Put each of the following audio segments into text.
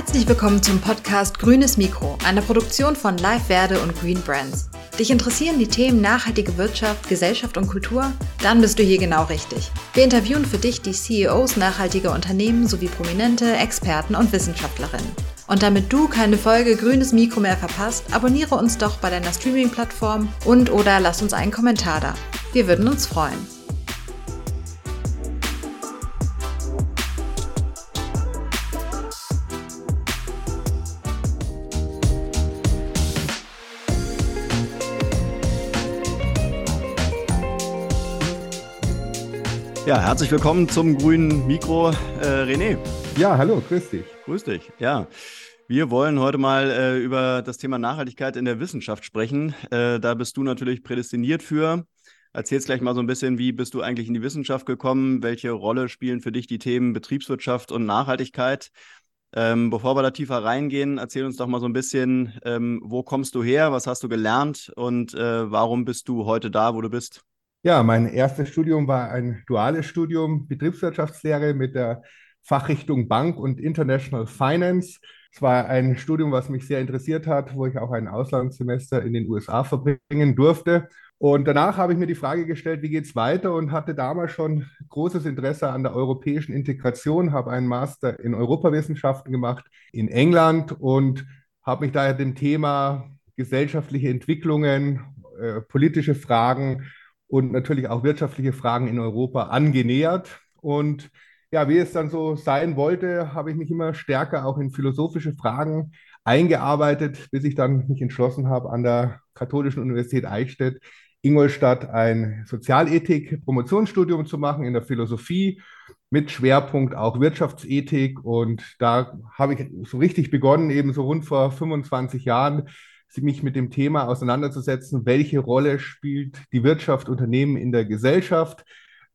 Herzlich willkommen zum Podcast Grünes Mikro, einer Produktion von Live Verde und Green Brands. Dich interessieren die Themen nachhaltige Wirtschaft, Gesellschaft und Kultur? Dann bist du hier genau richtig. Wir interviewen für dich die CEOs nachhaltiger Unternehmen sowie prominente Experten und Wissenschaftlerinnen. Und damit du keine Folge Grünes Mikro mehr verpasst, abonniere uns doch bei deiner Streaming-Plattform und oder lass uns einen Kommentar da. Wir würden uns freuen. Ja, herzlich willkommen zum grünen Mikro, äh, René. Ja, hallo, grüß dich. Grüß dich, ja. Wir wollen heute mal äh, über das Thema Nachhaltigkeit in der Wissenschaft sprechen. Äh, da bist du natürlich prädestiniert für. Erzählst gleich mal so ein bisschen, wie bist du eigentlich in die Wissenschaft gekommen? Welche Rolle spielen für dich die Themen Betriebswirtschaft und Nachhaltigkeit? Ähm, bevor wir da tiefer reingehen, erzähl uns doch mal so ein bisschen, ähm, wo kommst du her, was hast du gelernt und äh, warum bist du heute da, wo du bist? Ja, mein erstes Studium war ein duales Studium Betriebswirtschaftslehre mit der Fachrichtung Bank und International Finance. Es war ein Studium, was mich sehr interessiert hat, wo ich auch ein Auslandssemester in den USA verbringen durfte. Und danach habe ich mir die Frage gestellt, wie geht es weiter und hatte damals schon großes Interesse an der europäischen Integration, habe einen Master in Europawissenschaften gemacht in England und habe mich daher dem Thema gesellschaftliche Entwicklungen, äh, politische Fragen und natürlich auch wirtschaftliche Fragen in Europa angenähert. Und ja, wie es dann so sein wollte, habe ich mich immer stärker auch in philosophische Fragen eingearbeitet, bis ich dann mich entschlossen habe, an der Katholischen Universität Eichstätt Ingolstadt ein Sozialethik-Promotionsstudium zu machen in der Philosophie mit Schwerpunkt auch Wirtschaftsethik. Und da habe ich so richtig begonnen, eben so rund vor 25 Jahren, mich mit dem Thema auseinanderzusetzen, welche Rolle spielt die Wirtschaft, Unternehmen in der Gesellschaft.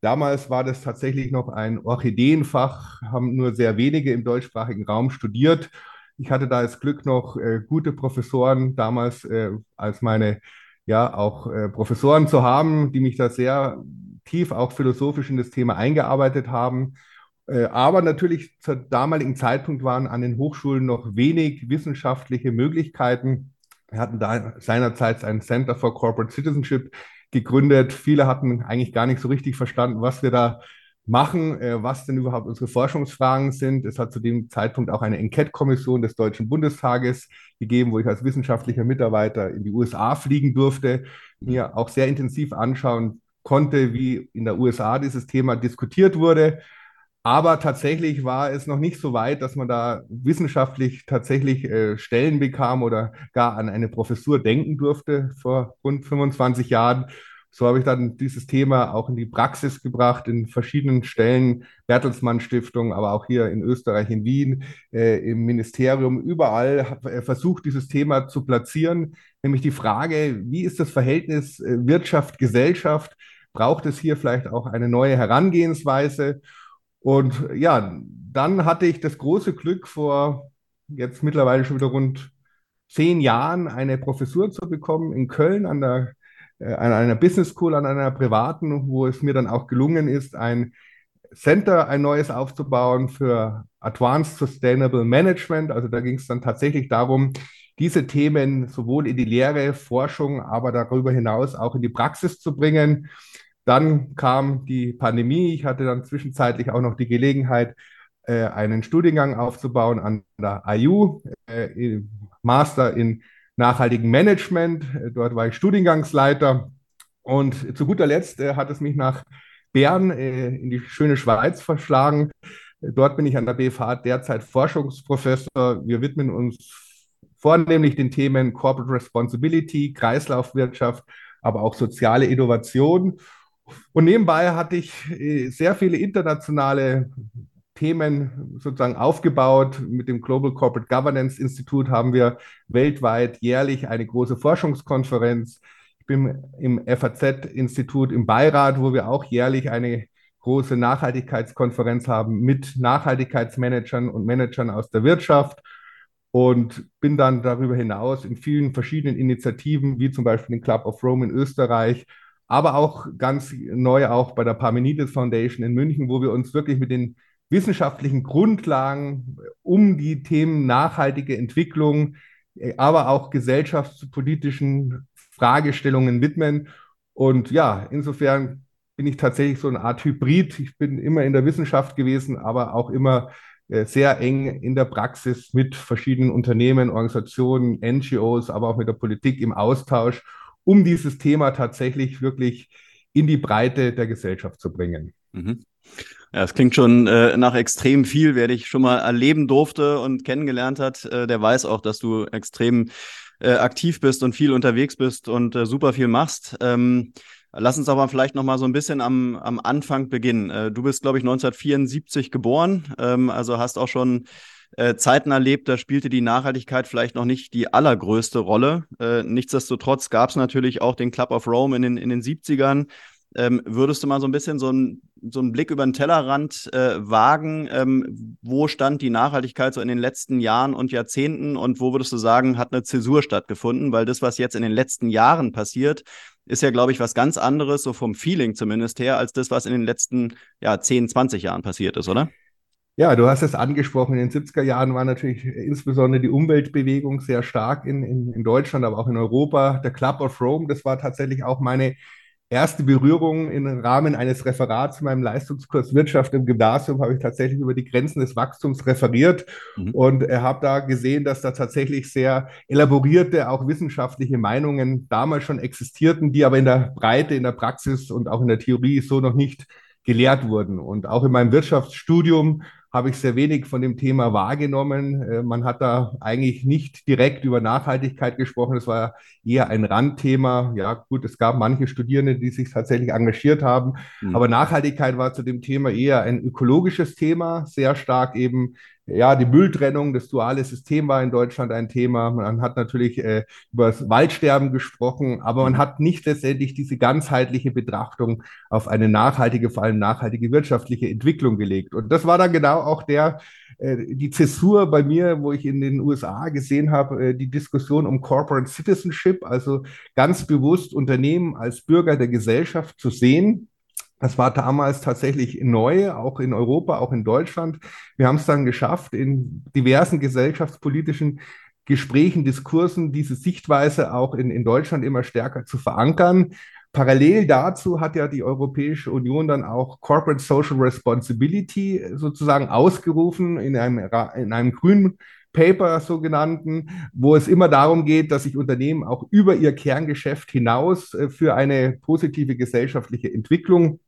Damals war das tatsächlich noch ein Orchideenfach, haben nur sehr wenige im deutschsprachigen Raum studiert. Ich hatte da das Glück, noch äh, gute Professoren damals äh, als meine, ja, auch äh, Professoren zu haben, die mich da sehr tief auch philosophisch in das Thema eingearbeitet haben. Äh, aber natürlich zur damaligen Zeitpunkt waren an den Hochschulen noch wenig wissenschaftliche Möglichkeiten, wir hatten da seinerzeit ein Center for Corporate Citizenship gegründet. Viele hatten eigentlich gar nicht so richtig verstanden, was wir da machen, äh, was denn überhaupt unsere Forschungsfragen sind. Es hat zu dem Zeitpunkt auch eine Enquete-Kommission des Deutschen Bundestages gegeben, wo ich als wissenschaftlicher Mitarbeiter in die USA fliegen durfte, mir auch sehr intensiv anschauen konnte, wie in der USA dieses Thema diskutiert wurde aber tatsächlich war es noch nicht so weit, dass man da wissenschaftlich tatsächlich äh, Stellen bekam oder gar an eine Professur denken durfte vor rund 25 Jahren. So habe ich dann dieses Thema auch in die Praxis gebracht, in verschiedenen Stellen, Bertelsmann Stiftung, aber auch hier in Österreich, in Wien, äh, im Ministerium, überall äh, versucht, dieses Thema zu platzieren, nämlich die Frage, wie ist das Verhältnis äh, Wirtschaft, Gesellschaft? Braucht es hier vielleicht auch eine neue Herangehensweise? Und ja, dann hatte ich das große Glück, vor jetzt mittlerweile schon wieder rund zehn Jahren eine Professur zu bekommen in Köln an, der, äh, an einer Business School, an einer privaten, wo es mir dann auch gelungen ist, ein Center, ein neues aufzubauen für Advanced Sustainable Management. Also da ging es dann tatsächlich darum, diese Themen sowohl in die Lehre, Forschung, aber darüber hinaus auch in die Praxis zu bringen. Dann kam die Pandemie. Ich hatte dann zwischenzeitlich auch noch die Gelegenheit, äh, einen Studiengang aufzubauen an der IU, äh, Master in nachhaltigem Management. Dort war ich Studiengangsleiter. Und zu guter Letzt äh, hat es mich nach Bern in die schöne Schweiz verschlagen. Dort bin ich an der BFH derzeit Forschungsprofessor. Wir widmen uns vornehmlich den Themen Corporate Responsibility, Kreislaufwirtschaft, aber auch soziale Innovation. Und nebenbei hatte ich äh, sehr viele internationale Themen sozusagen aufgebaut. Mit dem Global Corporate Governance Institute haben wir weltweit jährlich eine große Forschungskonferenz. Ich bin im FAZ-Institut im Beirat, wo wir auch jährlich eine große Nachhaltigkeitskonferenz haben mit Nachhaltigkeitsmanagern und Managern aus der Wirtschaft und bin dann darüber hinaus in vielen verschiedenen Initiativen, wie zum Beispiel den Club of Rome in Österreich aber auch ganz neu auch bei der Parmenides Foundation in München, wo wir uns wirklich mit den wissenschaftlichen Grundlagen um die Themen nachhaltige Entwicklung, äh, aber auch gesellschaftspolitischen Fragestellungen widmen. Und ja, insofern bin ich tatsächlich so eine Art Hybrid. Ich bin immer in der Wissenschaft gewesen, aber auch immer äh, sehr eng in der Praxis mit verschiedenen Unternehmen, Organisationen, NGOs, aber auch mit der Politik im Austausch, um dieses Thema tatsächlich wirklich in die Breite der Gesellschaft zu bringen. Mhm. Ja, es klingt schon äh, nach extrem viel, wer dich schon mal erleben durfte und kennengelernt hat, äh, der weiß auch, dass du extrem äh, aktiv bist und viel unterwegs bist und äh, super viel machst. Ähm, lass uns aber vielleicht noch mal so ein bisschen am, am Anfang beginnen. Äh, du bist, glaube ich, 1974 geboren, ähm, also hast auch schon äh, Zeiten erlebt, da spielte die Nachhaltigkeit vielleicht noch nicht die allergrößte Rolle. nichtsdestotrotz gab es natürlich auch den Club of Rome in den, in den 70ern. Ähm, würdest du mal so ein bisschen so, ein, so einen Blick über den Tellerrand äh, wagen? Ähm, wo stand die Nachhaltigkeit so in den letzten Jahren und Jahrzehnten und wo würdest du sagen, hat eine Zäsur stattgefunden? Weil das, was jetzt in den letzten Jahren passiert, ist ja, glaube ich, was ganz anderes, so vom Feeling zumindest her, als das, was in den letzten ja, 10, 20 Jahren passiert ist, oder? Ja, du hast es angesprochen. In den 70er Jahren war natürlich insbesondere die Umweltbewegung sehr stark in, in, in Deutschland, aber auch in Europa. Der Club of Rome, das war tatsächlich auch meine erste Berührung im Rahmen eines Referats in meinem Leistungskurs Wirtschaft im Gymnasium habe ich tatsächlich über die Grenzen des Wachstums referiert mhm. und äh, habe da gesehen, dass da tatsächlich sehr elaborierte, auch wissenschaftliche Meinungen damals schon existierten, die aber in der Breite, in der Praxis und auch in der Theorie so noch nicht gelehrt wurden. Und auch in meinem Wirtschaftsstudium habe ich sehr wenig von dem Thema wahrgenommen. Äh, man hat da eigentlich nicht direkt über Nachhaltigkeit gesprochen. Es war eher ein Randthema. Ja, gut, es gab manche Studierende, die sich tatsächlich engagiert haben. Mhm. Aber Nachhaltigkeit war zu dem Thema eher ein ökologisches Thema, sehr stark eben ja, die Mülltrennung, das duale System war in Deutschland ein Thema. Man hat natürlich äh, über das Waldsterben gesprochen, aber man hat nicht letztendlich diese ganzheitliche Betrachtung auf eine nachhaltige, vor allem nachhaltige wirtschaftliche Entwicklung gelegt. Und das war dann genau auch der, äh, die Zäsur bei mir, wo ich in den USA gesehen habe, äh, die Diskussion um Corporate Citizenship, also ganz bewusst Unternehmen als Bürger der Gesellschaft zu sehen das war damals tatsächlich neu, auch in Europa, auch in Deutschland. Wir haben es dann geschafft, in diversen gesellschaftspolitischen Gesprächen, Diskursen diese Sichtweise auch in, in Deutschland immer stärker zu verankern. Parallel dazu hat ja die Europäische Union dann auch Corporate Social Responsibility sozusagen ausgerufen in einem, in einem grünen Paper sogenannten, wo es immer darum geht, dass sich Unternehmen auch über ihr Kerngeschäft hinaus äh, für eine positive gesellschaftliche Entwicklung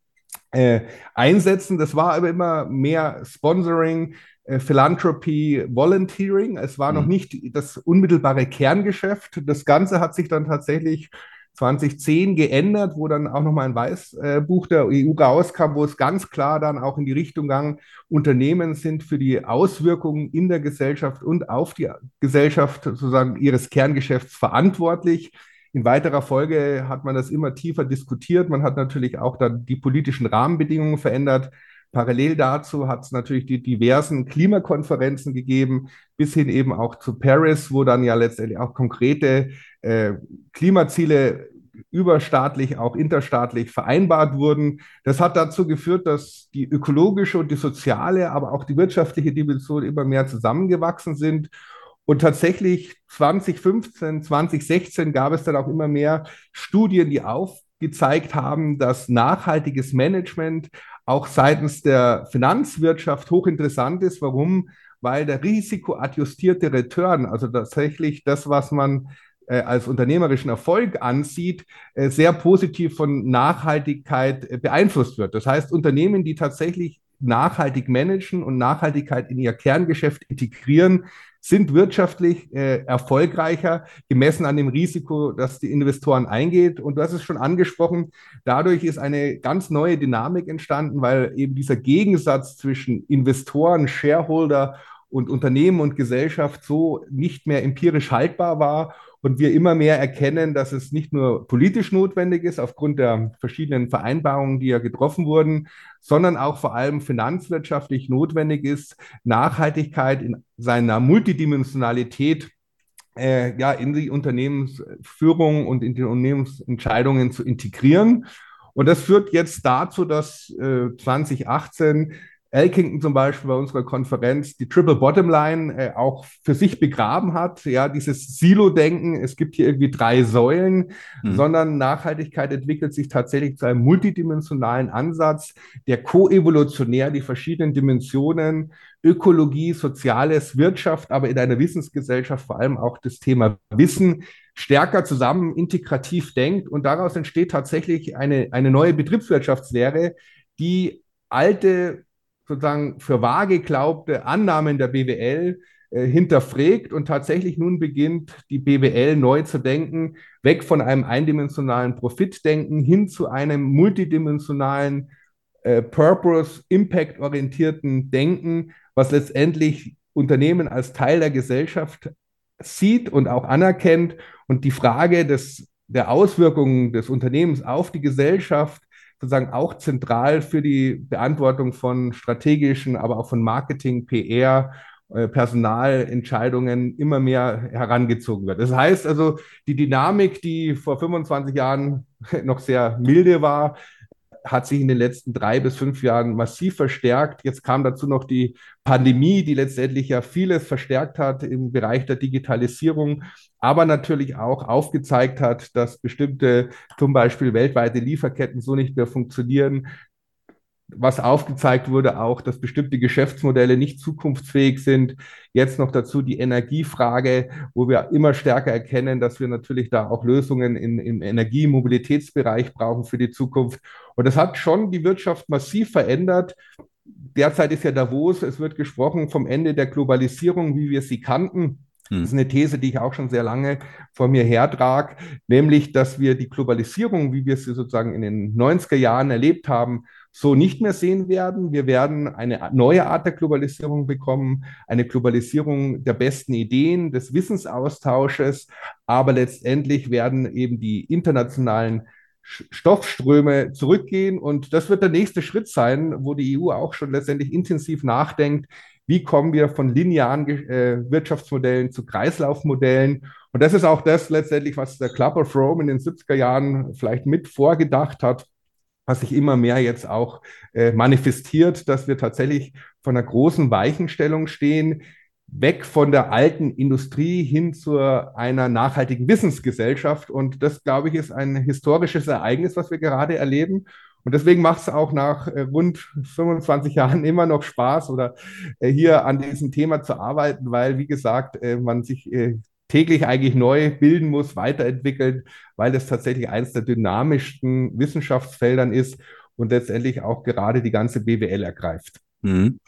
äh, einsetzen. Das war aber immer mehr Sponsoring, äh, Philanthropy, Volunteering. Es war mhm. noch nicht das unmittelbare Kerngeschäft. Das Ganze hat sich dann tatsächlich 2010 geändert, wo dann auch nochmal ein Weißbuch der EU rauskam, wo es ganz klar dann auch in die Richtung ging, Unternehmen sind für die Auswirkungen in der Gesellschaft und auf die Gesellschaft sozusagen ihres Kerngeschäfts verantwortlich. In weiterer Folge hat man das immer tiefer diskutiert. Man hat natürlich auch dann die politischen Rahmenbedingungen verändert. Parallel dazu hat es natürlich die diversen Klimakonferenzen gegeben, bis hin eben auch zu Paris, wo dann ja letztendlich auch konkrete äh, Klimaziele überstaatlich, auch interstaatlich vereinbart wurden. Das hat dazu geführt, dass die ökologische und die soziale, aber auch die wirtschaftliche Dimension immer mehr zusammengewachsen sind. Und tatsächlich 2015, 2016 gab es dann auch immer mehr Studien, die aufgezeigt haben, dass nachhaltiges Management auch seitens der Finanzwirtschaft hochinteressant ist. Warum? Weil der risikoadjustierte Return, also tatsächlich das, was man äh, als unternehmerischen Erfolg ansieht, äh, sehr positiv von Nachhaltigkeit äh, beeinflusst wird. Das heißt, Unternehmen, die tatsächlich nachhaltig managen und Nachhaltigkeit in ihr Kerngeschäft integrieren, sind wirtschaftlich äh, erfolgreicher, gemessen an dem Risiko, das die Investoren eingeht. Und du hast es schon angesprochen, dadurch ist eine ganz neue Dynamik entstanden, weil eben dieser Gegensatz zwischen Investoren, Shareholder und Unternehmen und Gesellschaft so nicht mehr empirisch haltbar war und wir immer mehr erkennen, dass es nicht nur politisch notwendig ist, aufgrund der verschiedenen Vereinbarungen, die ja getroffen wurden, sondern auch vor allem finanzwirtschaftlich notwendig ist, Nachhaltigkeit in seiner Multidimensionalität äh, ja, in die Unternehmensführung und in die Unternehmensentscheidungen zu integrieren. Und das führt jetzt dazu, dass äh, 2018 Elkington zum Beispiel bei unserer Konferenz die Triple Bottom Line äh, auch für sich begraben hat. Ja, dieses Silo-Denken, es gibt hier irgendwie drei Säulen, mhm. sondern Nachhaltigkeit entwickelt sich tatsächlich zu einem multidimensionalen Ansatz, der koevolutionär die verschiedenen Dimensionen Ökologie, Soziales, Wirtschaft, aber in einer Wissensgesellschaft vor allem auch das Thema Wissen stärker zusammen integrativ denkt. Und daraus entsteht tatsächlich eine, eine neue Betriebswirtschaftslehre, die alte sozusagen für wahr geglaubte Annahmen der BWL äh, hinterfragt und tatsächlich nun beginnt, die BWL neu zu denken, weg von einem eindimensionalen Profitdenken hin zu einem multidimensionalen äh, Purpose, Impact-orientierten Denken, was letztendlich Unternehmen als Teil der Gesellschaft sieht und auch anerkennt. Und die Frage des, der Auswirkungen des Unternehmens auf die Gesellschaft sozusagen auch zentral für die Beantwortung von strategischen, aber auch von Marketing, PR, äh, Personalentscheidungen immer mehr herangezogen wird. Das heißt also, die Dynamik, die vor 25 Jahren noch sehr milde war, hat sich in den letzten drei bis fünf Jahren massiv verstärkt. Jetzt kam dazu noch die Pandemie, die letztendlich ja vieles verstärkt hat im Bereich der Digitalisierung, aber natürlich auch aufgezeigt hat, dass bestimmte zum Beispiel weltweite Lieferketten so nicht mehr funktionieren, was aufgezeigt wurde, auch, dass bestimmte Geschäftsmodelle nicht zukunftsfähig sind. Jetzt noch dazu die Energiefrage, wo wir immer stärker erkennen, dass wir natürlich da auch Lösungen in, im Energie-Mobilitätsbereich brauchen für die Zukunft. Und das hat schon die Wirtschaft massiv verändert. Derzeit ist ja Davos, es wird gesprochen vom Ende der Globalisierung, wie wir sie kannten. Hm. Das ist eine These, die ich auch schon sehr lange vor mir hertrage, nämlich, dass wir die Globalisierung, wie wir sie sozusagen in den 90er Jahren erlebt haben, so nicht mehr sehen werden. Wir werden eine neue Art der Globalisierung bekommen, eine Globalisierung der besten Ideen, des Wissensaustausches, aber letztendlich werden eben die internationalen Stoffströme zurückgehen. Und das wird der nächste Schritt sein, wo die EU auch schon letztendlich intensiv nachdenkt, wie kommen wir von linearen äh, Wirtschaftsmodellen zu Kreislaufmodellen. Und das ist auch das letztendlich, was der Club of Rome in den 70er Jahren vielleicht mit vorgedacht hat, was sich immer mehr jetzt auch äh, manifestiert, dass wir tatsächlich von einer großen Weichenstellung stehen, weg von der alten Industrie hin zu einer nachhaltigen Wissensgesellschaft. Und das, glaube ich, ist ein historisches Ereignis, was wir gerade erleben. Und deswegen macht es auch nach äh, rund 25 Jahren immer noch Spaß oder äh, hier an diesem Thema zu arbeiten, weil, wie gesagt, äh, man sich täglich eigentlich neu bilden muss, weiterentwickeln, weil es tatsächlich eines der dynamischsten Wissenschaftsfeldern ist und letztendlich auch gerade die ganze BWL ergreift. Mhm.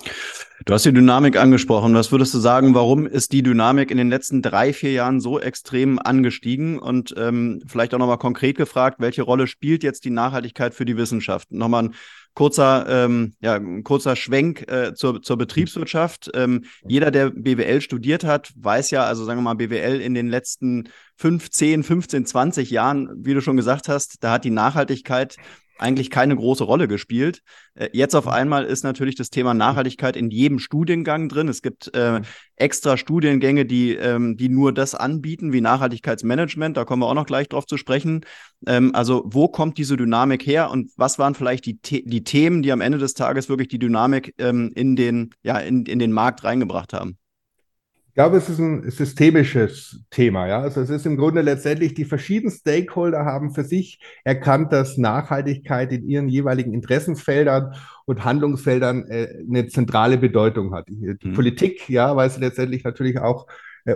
Du hast die Dynamik angesprochen. Was würdest du sagen, warum ist die Dynamik in den letzten drei, vier Jahren so extrem angestiegen? Und ähm, vielleicht auch nochmal konkret gefragt, welche Rolle spielt jetzt die Nachhaltigkeit für die Wissenschaft? Nochmal ein kurzer, ähm, ja, ein kurzer Schwenk äh, zur, zur Betriebswirtschaft. Ähm, jeder, der BWL studiert hat, weiß ja, also sagen wir mal, BWL in den letzten 15, 15, 20 Jahren, wie du schon gesagt hast, da hat die Nachhaltigkeit eigentlich keine große Rolle gespielt. Äh, jetzt auf einmal ist natürlich das Thema Nachhaltigkeit in jedem Studiengang drin. Es gibt äh, extra Studiengänge, die, ähm, die nur das anbieten, wie Nachhaltigkeitsmanagement. Da kommen wir auch noch gleich drauf zu sprechen. Ähm, also, wo kommt diese Dynamik her und was waren vielleicht die, die Themen, die am Ende des Tages wirklich die Dynamik ähm, in, den, ja, in, in den Markt reingebracht haben? Ich glaube, es ist ein systemisches Thema. Ja? Also es ist im Grunde letztendlich, die verschiedenen Stakeholder haben für sich erkannt, dass Nachhaltigkeit in ihren jeweiligen Interessensfeldern und Handlungsfeldern äh, eine zentrale Bedeutung hat. Die mhm. Politik, ja, weil sie letztendlich natürlich auch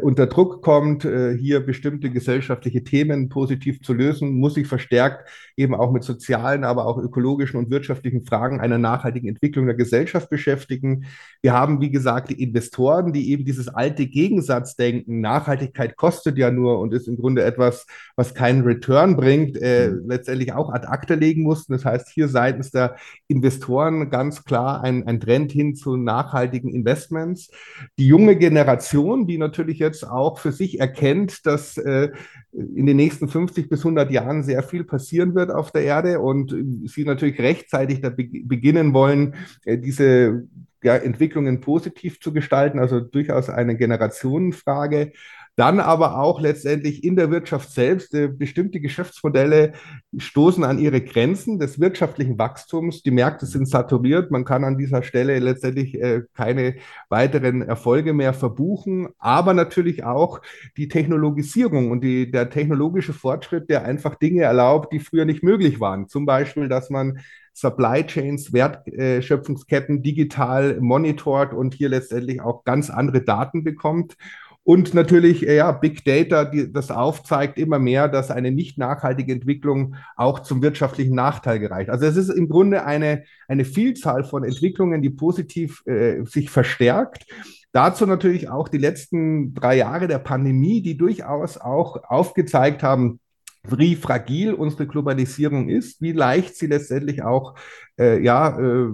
unter Druck kommt, äh, hier bestimmte gesellschaftliche Themen positiv zu lösen, muss sich verstärkt eben auch mit sozialen, aber auch ökologischen und wirtschaftlichen Fragen einer nachhaltigen Entwicklung der Gesellschaft beschäftigen. Wir haben, wie gesagt, die Investoren, die eben dieses alte Gegensatzdenken, Nachhaltigkeit kostet ja nur und ist im Grunde etwas, was keinen Return bringt, äh, mhm. letztendlich auch ad acta legen mussten. Das heißt, hier seitens der Investoren ganz klar ein, ein Trend hin zu nachhaltigen Investments. Die junge Generation, die natürlich jetzt auch für sich erkennt, dass äh, in den nächsten 50 bis 100 Jahren sehr viel passieren wird auf der Erde und sie natürlich rechtzeitig da be beginnen wollen, äh, diese ja, Entwicklungen positiv zu gestalten, also durchaus eine Generationenfrage. Dann aber auch letztendlich in der Wirtschaft selbst. Äh, bestimmte Geschäftsmodelle stoßen an ihre Grenzen des wirtschaftlichen Wachstums. Die Märkte sind saturiert. Man kann an dieser Stelle letztendlich äh, keine weiteren Erfolge mehr verbuchen. Aber natürlich auch die Technologisierung und die, der technologische Fortschritt, der einfach Dinge erlaubt, die früher nicht möglich waren. Zum Beispiel, dass man Supply Chains, Wertschöpfungsketten digital monitort und hier letztendlich auch ganz andere Daten bekommt. Und natürlich, äh, ja, Big Data, die, das aufzeigt immer mehr, dass eine nicht nachhaltige Entwicklung auch zum wirtschaftlichen Nachteil gereicht. Also es ist im Grunde eine, eine Vielzahl von Entwicklungen, die positiv äh, sich verstärkt. Dazu natürlich auch die letzten drei Jahre der Pandemie, die durchaus auch aufgezeigt haben, wie fragil unsere Globalisierung ist, wie leicht sie letztendlich auch äh, ja, äh,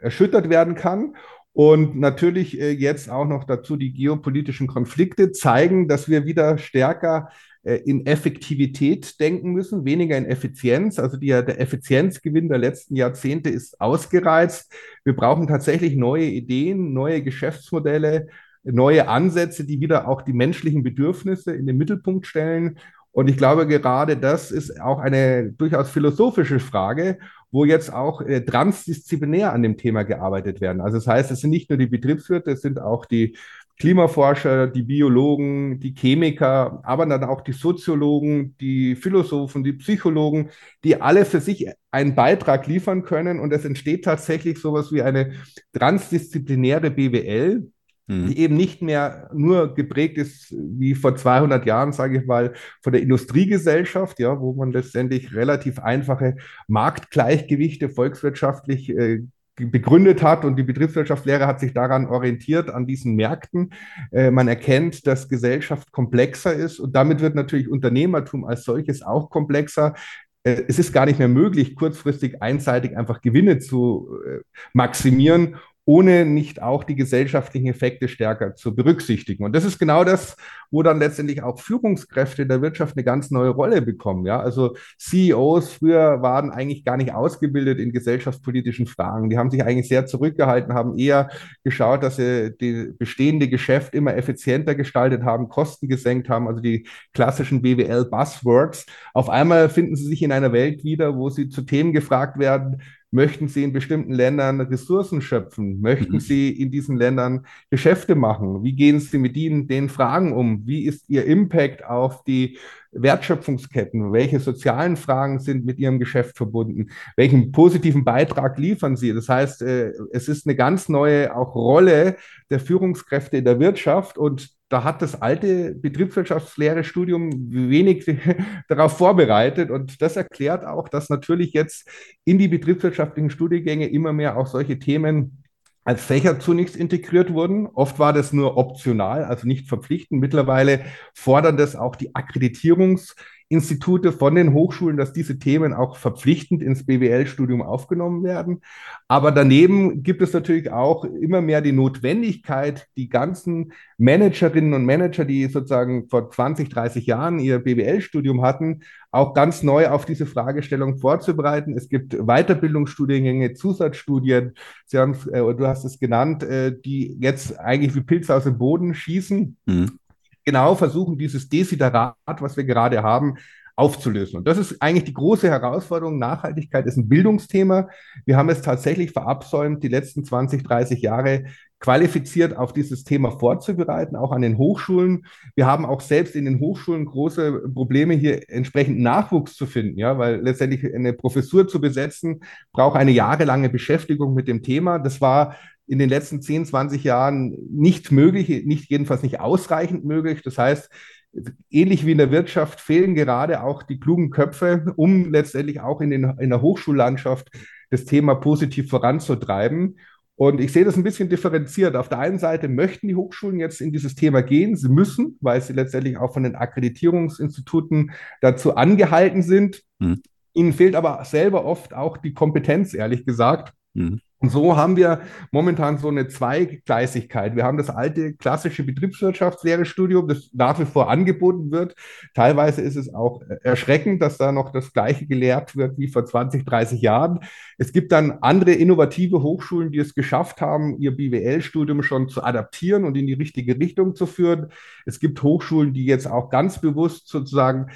erschüttert werden kann. Und natürlich äh, jetzt auch noch dazu die geopolitischen Konflikte zeigen, dass wir wieder stärker äh, in Effektivität denken müssen, weniger in Effizienz. Also die, der Effizienzgewinn der letzten Jahrzehnte ist ausgereizt. Wir brauchen tatsächlich neue Ideen, neue Geschäftsmodelle, neue Ansätze, die wieder auch die menschlichen Bedürfnisse in den Mittelpunkt stellen. Und ich glaube, gerade das ist auch eine durchaus philosophische Frage wo jetzt auch äh, transdisziplinär an dem Thema gearbeitet werden. Also das heißt, es sind nicht nur die Betriebswirte, es sind auch die Klimaforscher, die Biologen, die Chemiker, aber dann auch die Soziologen, die Philosophen, die Psychologen, die alle für sich einen Beitrag liefern können. Und es entsteht tatsächlich sowas wie eine transdisziplinäre BWL, mhm. die eben nicht mehr nur geprägt ist wie vor 200 Jahren, sage ich mal, von der Industriegesellschaft, ja, wo man letztendlich relativ einfache Marktgleichgewichte volkswirtschaftlich äh, begründet hat und die Betriebswirtschaftslehre hat sich daran orientiert, an diesen Märkten. Äh, man erkennt, dass Gesellschaft komplexer ist und damit wird natürlich Unternehmertum als solches auch komplexer. Äh, es ist gar nicht mehr möglich, kurzfristig einseitig einfach Gewinne zu äh, maximieren ohne nicht auch die gesellschaftlichen Effekte stärker zu berücksichtigen. Und das ist genau das, wo dann letztendlich auch Führungskräfte der Wirtschaft eine ganz neue Rolle bekommen. Ja, also CEOs früher waren eigentlich gar nicht ausgebildet in gesellschaftspolitischen Fragen. Die haben sich eigentlich sehr zurückgehalten, haben eher geschaut, dass sie die bestehende Geschäft immer effizienter gestaltet haben, Kosten gesenkt haben, also die klassischen BWL Buzzwords. Auf einmal finden sie sich in einer Welt wieder, wo sie zu Themen gefragt werden, Möchten Sie in bestimmten Ländern Ressourcen schöpfen? Möchten mhm. Sie in diesen Ländern Geschäfte machen? Wie gehen Sie mit ihnen, den Fragen um? Wie ist Ihr Impact auf die Wertschöpfungsketten? Welche sozialen Fragen sind mit Ihrem Geschäft verbunden? Welchen positiven Beitrag liefern Sie? Das heißt, äh, es ist eine ganz neue auch Rolle der Führungskräfte in der Wirtschaft und da hat das alte Betriebswirtschaftslehre-Studium wenig darauf vorbereitet. Und das erklärt auch, dass natürlich jetzt in die betriebswirtschaftlichen Studiengänge immer mehr auch solche Themen als Fächer zunächst integriert wurden. Oft war das nur optional, also nicht verpflichtend. Mittlerweile fordern das auch die Akkreditierungs- Institute von den Hochschulen, dass diese Themen auch verpflichtend ins BWL-Studium aufgenommen werden. Aber daneben gibt es natürlich auch immer mehr die Notwendigkeit, die ganzen Managerinnen und Manager, die sozusagen vor 20, 30 Jahren ihr BWL-Studium hatten, auch ganz neu auf diese Fragestellung vorzubereiten. Es gibt Weiterbildungsstudiengänge, Zusatzstudien, Sie haben, äh, du hast es genannt, äh, die jetzt eigentlich wie Pilze aus dem Boden schießen. Mhm genau versuchen, dieses Desiderat, was wir gerade haben, aufzulösen. Und das ist eigentlich die große Herausforderung. Nachhaltigkeit ist ein Bildungsthema. Wir haben es tatsächlich verabsäumt, die letzten 20, 30 Jahre qualifiziert auf dieses Thema vorzubereiten, auch an den Hochschulen. Wir haben auch selbst in den Hochschulen große Probleme, hier entsprechend Nachwuchs zu finden, ja, weil letztendlich eine Professur zu besetzen braucht eine jahrelange Beschäftigung mit dem Thema. Das war in den letzten 10, 20 Jahren nicht möglich, nicht jedenfalls nicht ausreichend möglich. Das heißt, ähnlich wie in der Wirtschaft fehlen gerade auch die klugen Köpfe, um letztendlich auch in, den, in der Hochschullandschaft das Thema positiv voranzutreiben. Und ich sehe das ein bisschen differenziert. Auf der einen Seite möchten die Hochschulen jetzt in dieses Thema gehen. Sie müssen, weil sie letztendlich auch von den Akkreditierungsinstituten dazu angehalten sind. Mhm. Ihnen fehlt aber selber oft auch die Kompetenz, ehrlich gesagt. Mhm Und so haben wir momentan so eine Zweigleisigkeit. Wir haben das alte klassische Betriebswirtschaftslehre-Studium, das nach wie vor angeboten wird. Teilweise ist es auch erschreckend, dass da noch das Gleiche gelehrt wird wie vor 20, 30 Jahren. Es gibt dann andere innovative Hochschulen, die es geschafft haben, ihr BWL-Studium schon zu adaptieren und in die richtige Richtung zu führen. Es gibt Hochschulen, die jetzt auch ganz bewusst sozusagen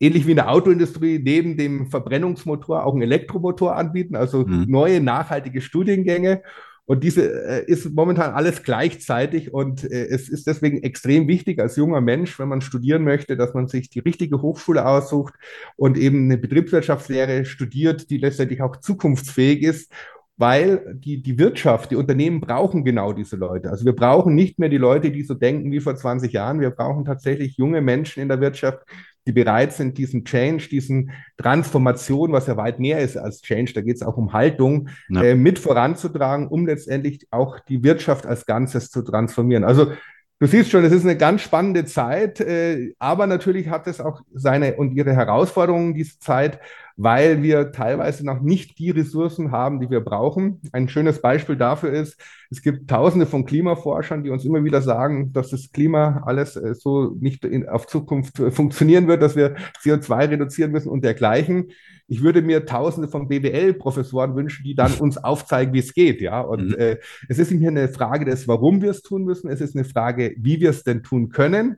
ähnlich wie in der Autoindustrie neben dem Verbrennungsmotor auch einen Elektromotor anbieten, also mhm. neue nachhaltige Studiengänge. Und diese äh, ist momentan alles gleichzeitig und äh, es ist deswegen extrem wichtig als junger Mensch, wenn man studieren möchte, dass man sich die richtige Hochschule aussucht und eben eine Betriebswirtschaftslehre studiert, die letztendlich auch zukunftsfähig ist weil die, die Wirtschaft, die Unternehmen brauchen genau diese Leute. Also wir brauchen nicht mehr die Leute, die so denken wie vor 20 Jahren. Wir brauchen tatsächlich junge Menschen in der Wirtschaft, die bereit sind, diesen Change, diesen Transformation, was ja weit mehr ist als Change, da geht es auch um Haltung, ja. äh, mit voranzutragen, um letztendlich auch die Wirtschaft als Ganzes zu transformieren. Also du siehst schon, es ist eine ganz spannende Zeit, äh, aber natürlich hat es auch seine und ihre Herausforderungen, diese Zeit weil wir teilweise noch nicht die Ressourcen haben, die wir brauchen. Ein schönes Beispiel dafür ist, es gibt tausende von Klimaforschern, die uns immer wieder sagen, dass das Klima alles äh, so nicht in, auf Zukunft äh, funktionieren wird, dass wir CO2 reduzieren müssen und dergleichen. Ich würde mir tausende von BWL-Professoren wünschen, die dann uns aufzeigen, wie es geht. Ja, und mhm. äh, es ist nicht mehr eine Frage des, warum wir es tun müssen. Es ist eine Frage, wie wir es denn tun können.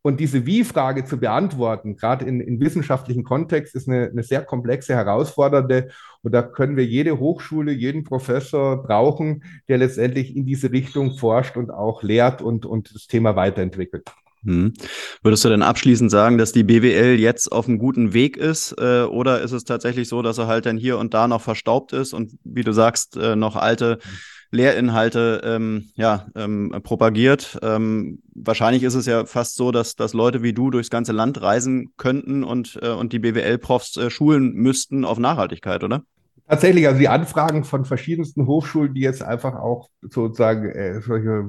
Und diese Wie-Frage zu beantworten, gerade in, in wissenschaftlichen Kontext, ist eine, eine sehr komplexe, herausfordernde. Und da können wir jede Hochschule, jeden Professor brauchen, der letztendlich in diese Richtung forscht und auch lehrt und, und das Thema weiterentwickelt. Hm. Würdest du denn abschließend sagen, dass die BWL jetzt auf einem guten Weg ist? Äh, oder ist es tatsächlich so, dass er halt dann hier und da noch verstaubt ist und wie du sagst, äh, noch alte Lehrinhalte ähm, ja, ähm, propagiert. Ähm, wahrscheinlich ist es ja fast so, dass, dass Leute wie du durchs ganze Land reisen könnten und, äh, und die BWL-Profs äh, schulen müssten auf Nachhaltigkeit, oder? Tatsächlich, also die Anfragen von verschiedensten Hochschulen, die jetzt einfach auch sozusagen äh, solche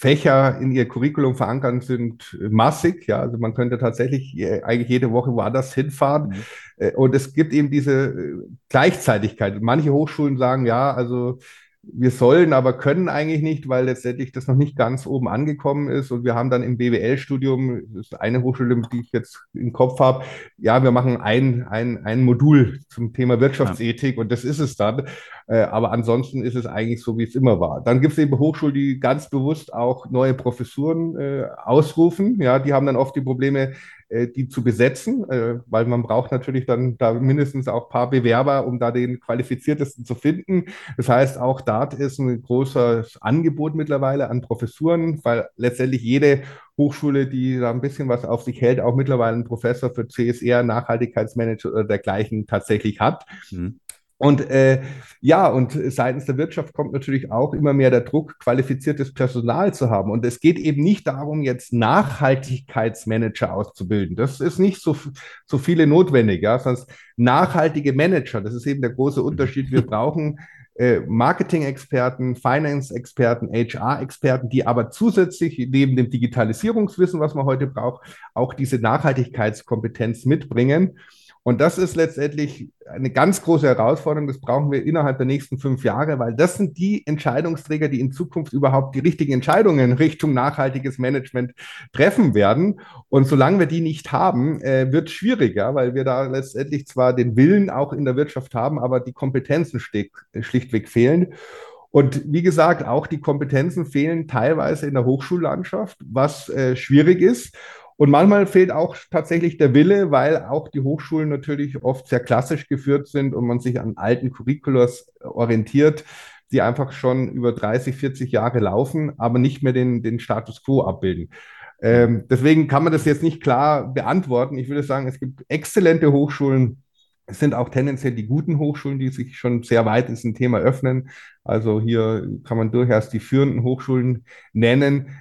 Fächer in ihr Curriculum verankern, sind massig. Ja, also man könnte tatsächlich äh, eigentlich jede Woche woanders hinfahren. Mhm. Äh, und es gibt eben diese äh, Gleichzeitigkeit. Manche Hochschulen sagen, ja, also wir sollen, aber können eigentlich nicht, weil letztendlich das noch nicht ganz oben angekommen ist. Und wir haben dann im BWL-Studium, das ist eine Hochschule, die ich jetzt im Kopf habe, ja, wir machen ein, ein, ein Modul zum Thema Wirtschaftsethik und das ist es dann. Äh, aber ansonsten ist es eigentlich so, wie es immer war. Dann gibt es eben Hochschulen, die ganz bewusst auch neue Professuren äh, ausrufen. Ja, die haben dann oft die Probleme, die zu besetzen, äh, weil man braucht natürlich dann da mindestens auch ein paar Bewerber, um da den qualifiziertesten zu finden. Das heißt, auch dort ist ein großes Angebot mittlerweile an Professuren, weil letztendlich jede Hochschule, die da ein bisschen was auf sich hält, auch mittlerweile einen Professor für CSR, Nachhaltigkeitsmanager oder dergleichen tatsächlich hat. Mhm. Und äh, ja, und seitens der Wirtschaft kommt natürlich auch immer mehr der Druck, qualifiziertes Personal zu haben. Und es geht eben nicht darum, jetzt Nachhaltigkeitsmanager auszubilden. Das ist nicht so, so viele notwendig, ja, sondern nachhaltige Manager. Das ist eben der große Unterschied. Wir brauchen äh, Marketing-Experten, Finance-Experten, HR-Experten, die aber zusätzlich neben dem Digitalisierungswissen, was man heute braucht, auch diese Nachhaltigkeitskompetenz mitbringen. Und das ist letztendlich eine ganz große Herausforderung. Das brauchen wir innerhalb der nächsten fünf Jahre, weil das sind die Entscheidungsträger, die in Zukunft überhaupt die richtigen Entscheidungen Richtung nachhaltiges Management treffen werden. Und solange wir die nicht haben, äh, wird es schwieriger, weil wir da letztendlich zwar den Willen auch in der Wirtschaft haben, aber die Kompetenzen schlichtweg fehlen. Und wie gesagt, auch die Kompetenzen fehlen teilweise in der Hochschullandschaft, was äh, schwierig ist. Und manchmal fehlt auch tatsächlich der Wille, weil auch die Hochschulen natürlich oft sehr klassisch geführt sind und man sich an alten Curriculars orientiert, die einfach schon über 30, 40 Jahre laufen, aber nicht mehr den, den Status quo abbilden. Ähm, deswegen kann man das jetzt nicht klar beantworten. Ich würde sagen, es gibt exzellente Hochschulen. Es sind auch tendenziell die guten Hochschulen, die sich schon sehr weit in diesem Thema öffnen. Also hier kann man durchaus die führenden Hochschulen nennen.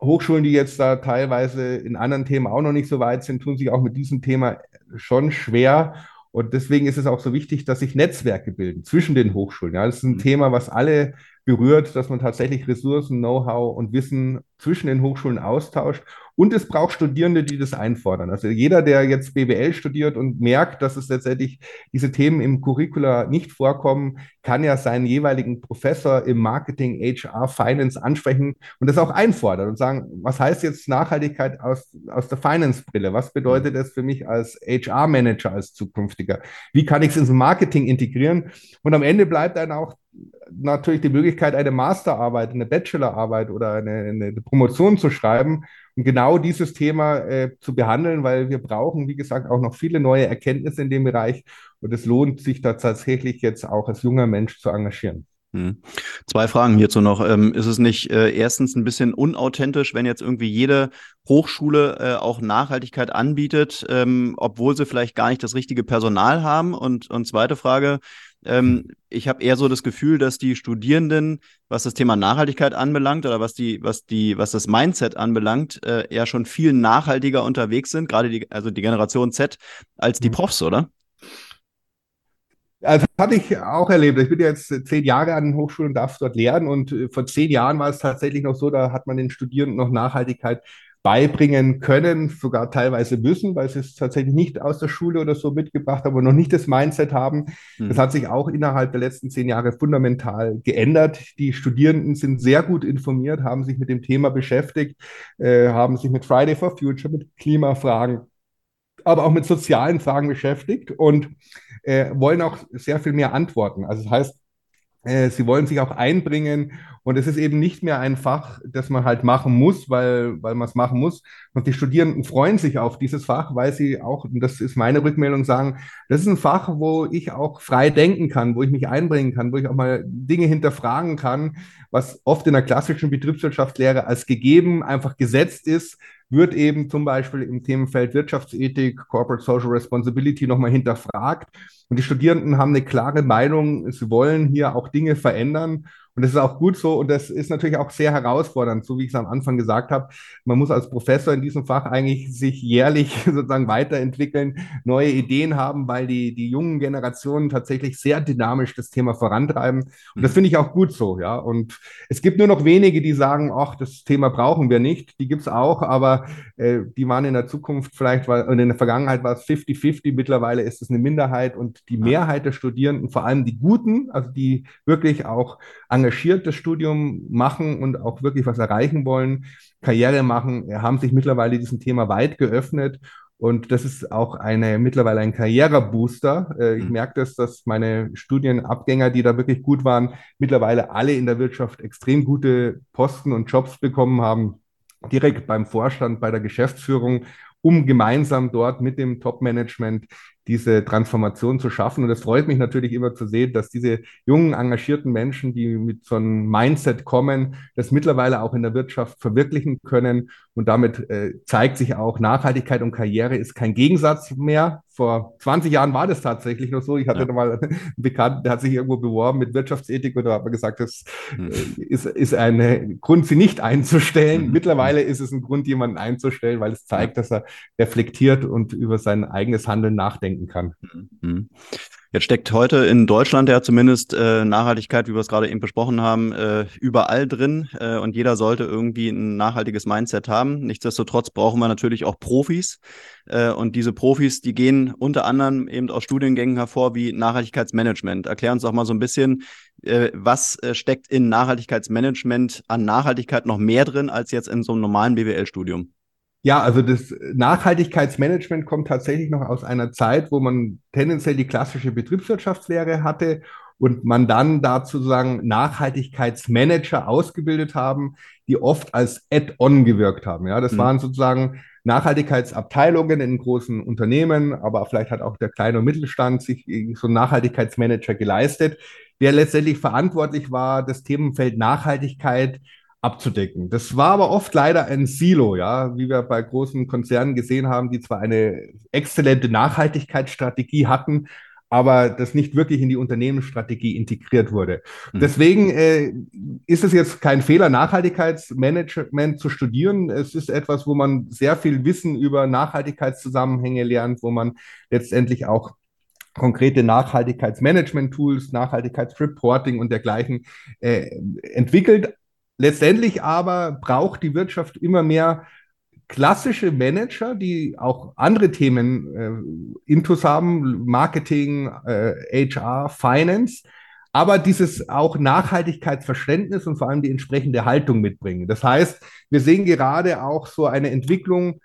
Hochschulen, die jetzt da teilweise in anderen Themen auch noch nicht so weit sind, tun sich auch mit diesem Thema schon schwer. Und deswegen ist es auch so wichtig, dass sich Netzwerke bilden zwischen den Hochschulen. Ja, das ist ein mhm. Thema, was alle berührt, dass man tatsächlich Ressourcen, Know-how und Wissen zwischen den Hochschulen austauscht und es braucht Studierende, die das einfordern. Also jeder, der jetzt BWL studiert und merkt, dass es letztendlich diese Themen im Curricula nicht vorkommen, kann ja seinen jeweiligen Professor im Marketing, HR, Finance ansprechen und das auch einfordern und sagen, was heißt jetzt Nachhaltigkeit aus, aus der Finance-Brille? Was bedeutet das für mich als HR-Manager, als zukünftiger? Wie kann ich es ins Marketing integrieren? Und am Ende bleibt dann auch natürlich die Möglichkeit, eine Masterarbeit, eine Bachelorarbeit oder eine, eine Promotion zu schreiben genau dieses Thema äh, zu behandeln, weil wir brauchen, wie gesagt, auch noch viele neue Erkenntnisse in dem Bereich. Und es lohnt sich da tatsächlich jetzt auch als junger Mensch zu engagieren. Hm. Zwei Fragen hierzu noch. Ähm, ist es nicht äh, erstens ein bisschen unauthentisch, wenn jetzt irgendwie jede Hochschule äh, auch Nachhaltigkeit anbietet, ähm, obwohl sie vielleicht gar nicht das richtige Personal haben? Und, und zweite Frage, ähm, ich habe eher so das Gefühl, dass die Studierenden, was das Thema Nachhaltigkeit anbelangt oder was die, was die, was das Mindset anbelangt, äh, eher schon viel nachhaltiger unterwegs sind, gerade die, also die Generation Z, als die mhm. Profs, oder? Also das hatte ich auch erlebt. Ich bin jetzt zehn Jahre an den Hochschulen und darf dort lernen. Und äh, vor zehn Jahren war es tatsächlich noch so, da hat man den Studierenden noch Nachhaltigkeit beibringen können, sogar teilweise müssen, weil sie es tatsächlich nicht aus der Schule oder so mitgebracht haben und noch nicht das Mindset haben. Mhm. Das hat sich auch innerhalb der letzten zehn Jahre fundamental geändert. Die Studierenden sind sehr gut informiert, haben sich mit dem Thema beschäftigt, äh, haben sich mit Friday for Future, mit Klimafragen, aber auch mit sozialen Fragen beschäftigt und äh, wollen auch sehr viel mehr antworten. Also das heißt, sie wollen sich auch einbringen und es ist eben nicht mehr ein Fach, das man halt machen muss, weil, weil man es machen muss. Und die Studierenden freuen sich auf dieses Fach, weil sie auch, und das ist meine Rückmeldung, sagen, das ist ein Fach, wo ich auch frei denken kann, wo ich mich einbringen kann, wo ich auch mal Dinge hinterfragen kann, was oft in der klassischen Betriebswirtschaftslehre als gegeben einfach gesetzt ist, wird eben zum Beispiel im Themenfeld Wirtschaftsethik, Corporate Social Responsibility nochmal hinterfragt. Und die Studierenden haben eine klare Meinung, sie wollen hier auch Dinge verändern. Und das ist auch gut so und das ist natürlich auch sehr herausfordernd, so wie ich es am Anfang gesagt habe. Man muss als Professor in diesem Fach eigentlich sich jährlich sozusagen weiterentwickeln, neue Ideen haben, weil die, die jungen Generationen tatsächlich sehr dynamisch das Thema vorantreiben. Und das finde ich auch gut so, ja. Und es gibt nur noch wenige, die sagen, ach, das Thema brauchen wir nicht. Die gibt es auch, aber äh, die waren in der Zukunft vielleicht, und in der Vergangenheit war es 50-50, mittlerweile ist es eine Minderheit und die Mehrheit der Studierenden, vor allem die Guten, also die wirklich auch engagiert das Studium machen und auch wirklich was erreichen wollen, Karriere machen, haben sich mittlerweile diesem Thema weit geöffnet. Und das ist auch eine, mittlerweile ein Karrierebooster. Äh, ich mhm. merke das, dass meine Studienabgänger, die da wirklich gut waren, mittlerweile alle in der Wirtschaft extrem gute Posten und Jobs bekommen haben, direkt beim Vorstand, bei der Geschäftsführung, um gemeinsam dort mit dem Top-Management diese Transformation zu schaffen. Und es freut mich natürlich immer zu sehen, dass diese jungen, engagierten Menschen, die mit so einem Mindset kommen, das mittlerweile auch in der Wirtschaft verwirklichen können. Und damit äh, zeigt sich auch, Nachhaltigkeit und Karriere ist kein Gegensatz mehr. Vor 20 Jahren war das tatsächlich noch so. Ich hatte ja. mal einen Bekannten, der hat sich irgendwo beworben mit Wirtschaftsethik und da hat man gesagt, das mhm. ist, ist ein Grund, sie nicht einzustellen. Mhm. Mittlerweile ist es ein Grund, jemanden einzustellen, weil es zeigt, dass er reflektiert und über sein eigenes Handeln nachdenkt denken kann. Mhm. Jetzt steckt heute in Deutschland ja zumindest äh, Nachhaltigkeit, wie wir es gerade eben besprochen haben, äh, überall drin äh, und jeder sollte irgendwie ein nachhaltiges Mindset haben. Nichtsdestotrotz brauchen wir natürlich auch Profis äh, und diese Profis, die gehen unter anderem eben aus Studiengängen hervor wie Nachhaltigkeitsmanagement. Erklär uns doch mal so ein bisschen, äh, was äh, steckt in Nachhaltigkeitsmanagement an Nachhaltigkeit noch mehr drin als jetzt in so einem normalen BWL-Studium? Ja, also das Nachhaltigkeitsmanagement kommt tatsächlich noch aus einer Zeit, wo man tendenziell die klassische Betriebswirtschaftslehre hatte und man dann dazu sagen Nachhaltigkeitsmanager ausgebildet haben, die oft als Add-on gewirkt haben. Ja, das mhm. waren sozusagen Nachhaltigkeitsabteilungen in großen Unternehmen, aber vielleicht hat auch der kleine und Mittelstand sich so einen Nachhaltigkeitsmanager geleistet, der letztendlich verantwortlich war, das Themenfeld Nachhaltigkeit abzudecken. Das war aber oft leider ein Silo, ja, wie wir bei großen Konzernen gesehen haben, die zwar eine exzellente Nachhaltigkeitsstrategie hatten, aber das nicht wirklich in die Unternehmensstrategie integriert wurde. Mhm. Deswegen äh, ist es jetzt kein Fehler, Nachhaltigkeitsmanagement zu studieren. Es ist etwas, wo man sehr viel Wissen über Nachhaltigkeitszusammenhänge lernt, wo man letztendlich auch konkrete Nachhaltigkeitsmanagement-Tools, Nachhaltigkeitsreporting und dergleichen äh, entwickelt. Letztendlich aber braucht die Wirtschaft immer mehr klassische Manager, die auch andere Themen äh, intus haben, Marketing, äh, HR, Finance, aber dieses auch Nachhaltigkeitsverständnis und vor allem die entsprechende Haltung mitbringen. Das heißt, wir sehen gerade auch so eine Entwicklung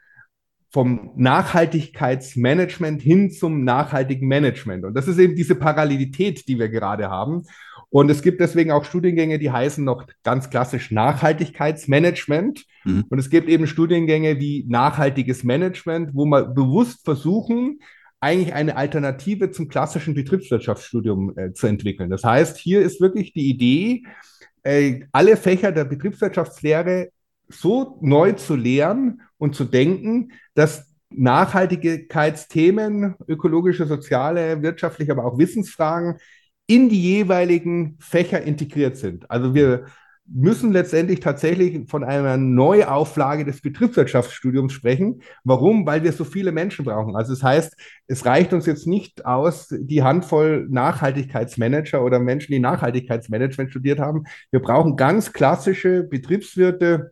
vom Nachhaltigkeitsmanagement hin zum nachhaltigen Management. Und das ist eben diese Parallelität, die wir gerade haben. Und es gibt deswegen auch Studiengänge, die heißen noch ganz klassisch Nachhaltigkeitsmanagement. Mhm. Und es gibt eben Studiengänge wie nachhaltiges Management, wo man bewusst versuchen, eigentlich eine Alternative zum klassischen Betriebswirtschaftsstudium äh, zu entwickeln. Das heißt, hier ist wirklich die Idee, äh, alle Fächer der Betriebswirtschaftslehre so neu zu lehren und zu denken, dass Nachhaltigkeitsthemen, ökologische, soziale, wirtschaftliche, aber auch Wissensfragen in die jeweiligen Fächer integriert sind. Also wir müssen letztendlich tatsächlich von einer Neuauflage des Betriebswirtschaftsstudiums sprechen. Warum? Weil wir so viele Menschen brauchen. Also das heißt, es reicht uns jetzt nicht aus, die Handvoll Nachhaltigkeitsmanager oder Menschen, die Nachhaltigkeitsmanagement studiert haben. Wir brauchen ganz klassische Betriebswirte,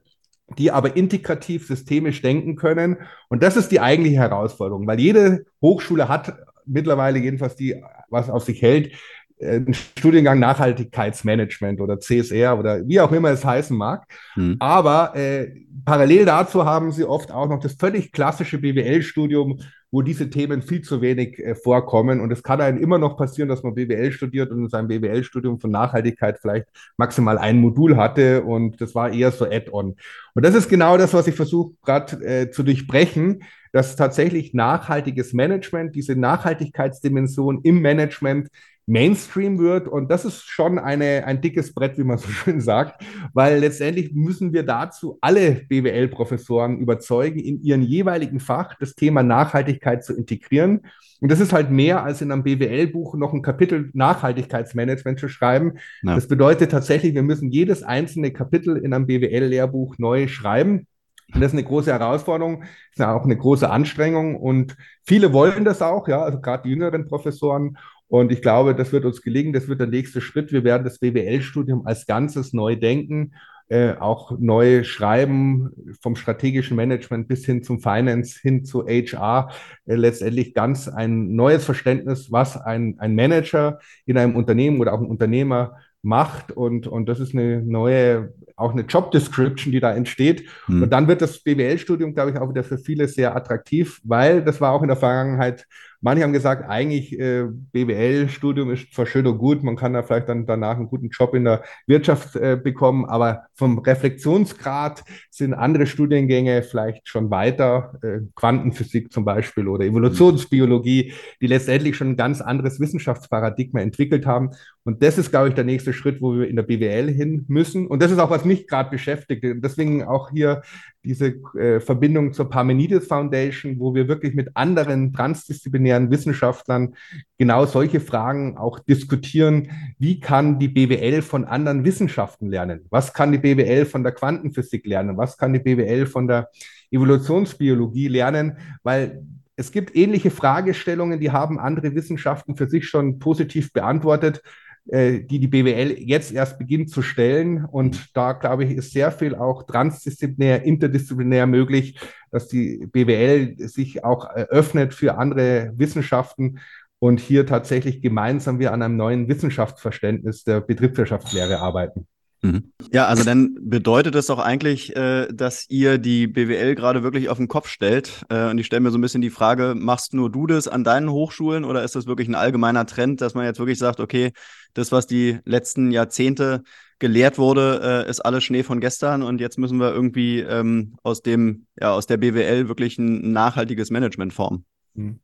die aber integrativ systemisch denken können. Und das ist die eigentliche Herausforderung, weil jede Hochschule hat mittlerweile jedenfalls die, was auf sich hält, einen Studiengang Nachhaltigkeitsmanagement oder CSR oder wie auch immer es heißen mag. Mhm. Aber äh, parallel dazu haben sie oft auch noch das völlig klassische BWL-Studium, wo diese Themen viel zu wenig äh, vorkommen. Und es kann einem immer noch passieren, dass man BWL studiert und in seinem BWL-Studium von Nachhaltigkeit vielleicht maximal ein Modul hatte und das war eher so Add-on. Und das ist genau das, was ich versuche gerade äh, zu durchbrechen, dass tatsächlich nachhaltiges Management, diese Nachhaltigkeitsdimension im Management Mainstream wird. Und das ist schon eine, ein dickes Brett, wie man so schön sagt, weil letztendlich müssen wir dazu alle BWL-Professoren überzeugen, in ihren jeweiligen Fach das Thema Nachhaltigkeit zu integrieren. Und das ist halt mehr als in einem BWL-Buch noch ein Kapitel Nachhaltigkeitsmanagement zu schreiben. Ja. Das bedeutet tatsächlich, wir müssen jedes einzelne Kapitel in einem BWL-Lehrbuch neu schreiben. Und das ist eine große Herausforderung, ist auch eine große Anstrengung und viele wollen das auch, ja, also gerade die jüngeren Professoren. Und ich glaube, das wird uns gelingen. Das wird der nächste Schritt. Wir werden das BWL-Studium als Ganzes neu denken, äh, auch neu schreiben, vom strategischen Management bis hin zum Finance, hin zu HR. Äh, letztendlich ganz ein neues Verständnis, was ein, ein Manager in einem Unternehmen oder auch ein Unternehmer macht. Und, und das ist eine neue, auch eine Job Description, die da entsteht. Hm. Und dann wird das BWL-Studium, glaube ich, auch wieder für viele sehr attraktiv, weil das war auch in der Vergangenheit Manche haben gesagt, eigentlich äh, BWL-Studium ist zwar schön und gut, man kann da vielleicht dann danach einen guten Job in der Wirtschaft äh, bekommen, aber vom Reflexionsgrad sind andere Studiengänge vielleicht schon weiter, äh, Quantenphysik zum Beispiel oder Evolutionsbiologie, die letztendlich schon ein ganz anderes Wissenschaftsparadigma entwickelt haben. Und das ist, glaube ich, der nächste Schritt, wo wir in der BWL hin müssen. Und das ist auch, was mich gerade beschäftigt. Und deswegen auch hier diese äh, Verbindung zur Parmenides Foundation, wo wir wirklich mit anderen transdisziplinären Wissenschaftlern genau solche Fragen auch diskutieren. Wie kann die BWL von anderen Wissenschaften lernen? Was kann die BWL von der Quantenphysik lernen? Was kann die BWL von der Evolutionsbiologie lernen? Weil es gibt ähnliche Fragestellungen, die haben andere Wissenschaften für sich schon positiv beantwortet. Äh, die die BWL jetzt erst beginnt zu stellen. Und da, glaube ich, ist sehr viel auch transdisziplinär, interdisziplinär möglich, dass die BWL sich auch öffnet für andere Wissenschaften und hier tatsächlich gemeinsam wir an einem neuen Wissenschaftsverständnis der Betriebswirtschaftslehre arbeiten. Mhm. Ja, also dann bedeutet es doch eigentlich, äh, dass ihr die BWL gerade wirklich auf den Kopf stellt. Äh, und ich stelle mir so ein bisschen die Frage, machst nur du das an deinen Hochschulen oder ist das wirklich ein allgemeiner Trend, dass man jetzt wirklich sagt, okay, das, was die letzten Jahrzehnte gelehrt wurde, äh, ist alles Schnee von gestern und jetzt müssen wir irgendwie ähm, aus dem, ja, aus der BWL wirklich ein nachhaltiges Management formen? Mhm.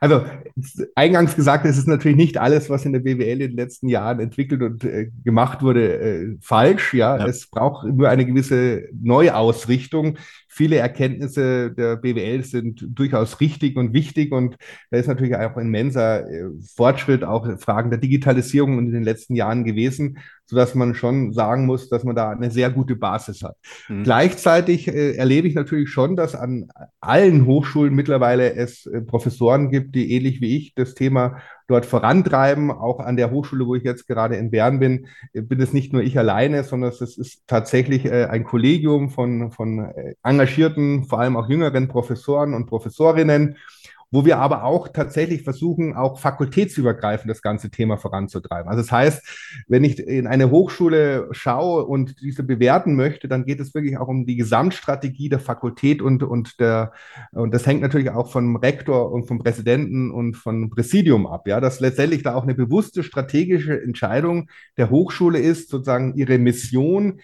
Also eingangs gesagt, es ist natürlich nicht alles, was in der BWL in den letzten Jahren entwickelt und äh, gemacht wurde, äh, falsch. Ja? ja? es braucht nur eine gewisse Neuausrichtung. Viele Erkenntnisse der BWL sind durchaus richtig und wichtig und da ist natürlich auch immenser äh, Fortschritt, auch Fragen der Digitalisierung in den letzten Jahren gewesen sodass man schon sagen muss, dass man da eine sehr gute Basis hat. Mhm. Gleichzeitig äh, erlebe ich natürlich schon, dass an allen Hochschulen mittlerweile es äh, Professoren gibt, die ähnlich wie ich das Thema dort vorantreiben. Auch an der Hochschule, wo ich jetzt gerade in Bern bin, bin es nicht nur ich alleine, sondern es ist tatsächlich äh, ein Kollegium von, von äh, engagierten, vor allem auch jüngeren Professoren und Professorinnen wo wir aber auch tatsächlich versuchen, auch fakultätsübergreifend das ganze Thema voranzutreiben. Also das heißt, wenn ich in eine Hochschule schaue und diese bewerten möchte, dann geht es wirklich auch um die Gesamtstrategie der Fakultät und, und der, und das hängt natürlich auch vom Rektor und vom Präsidenten und vom Präsidium ab, ja, dass letztendlich da auch eine bewusste strategische Entscheidung der Hochschule ist, sozusagen ihre Mission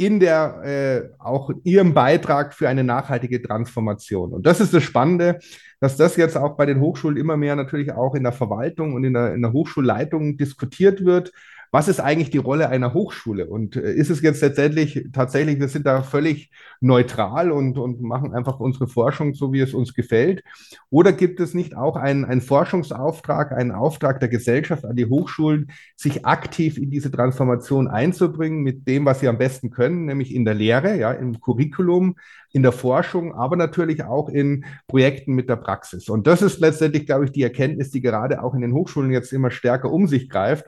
in der äh, auch ihrem Beitrag für eine nachhaltige Transformation. Und das ist das Spannende, dass das jetzt auch bei den Hochschulen immer mehr natürlich auch in der Verwaltung und in der, in der Hochschulleitung diskutiert wird, was ist eigentlich die Rolle einer Hochschule? Und äh, ist es jetzt letztendlich tatsächlich, wir sind da völlig neutral und, und machen einfach unsere Forschung so, wie es uns gefällt? Oder gibt es nicht auch einen, einen Forschungsauftrag, einen Auftrag der Gesellschaft an die Hochschulen, sich aktiv in diese Transformation einzubringen mit dem, was sie am besten können, nämlich in der Lehre, ja, im Curriculum, in der Forschung, aber natürlich auch in Projekten mit der Praxis. Und das ist letztendlich, glaube ich, die Erkenntnis, die gerade auch in den Hochschulen jetzt immer stärker um sich greift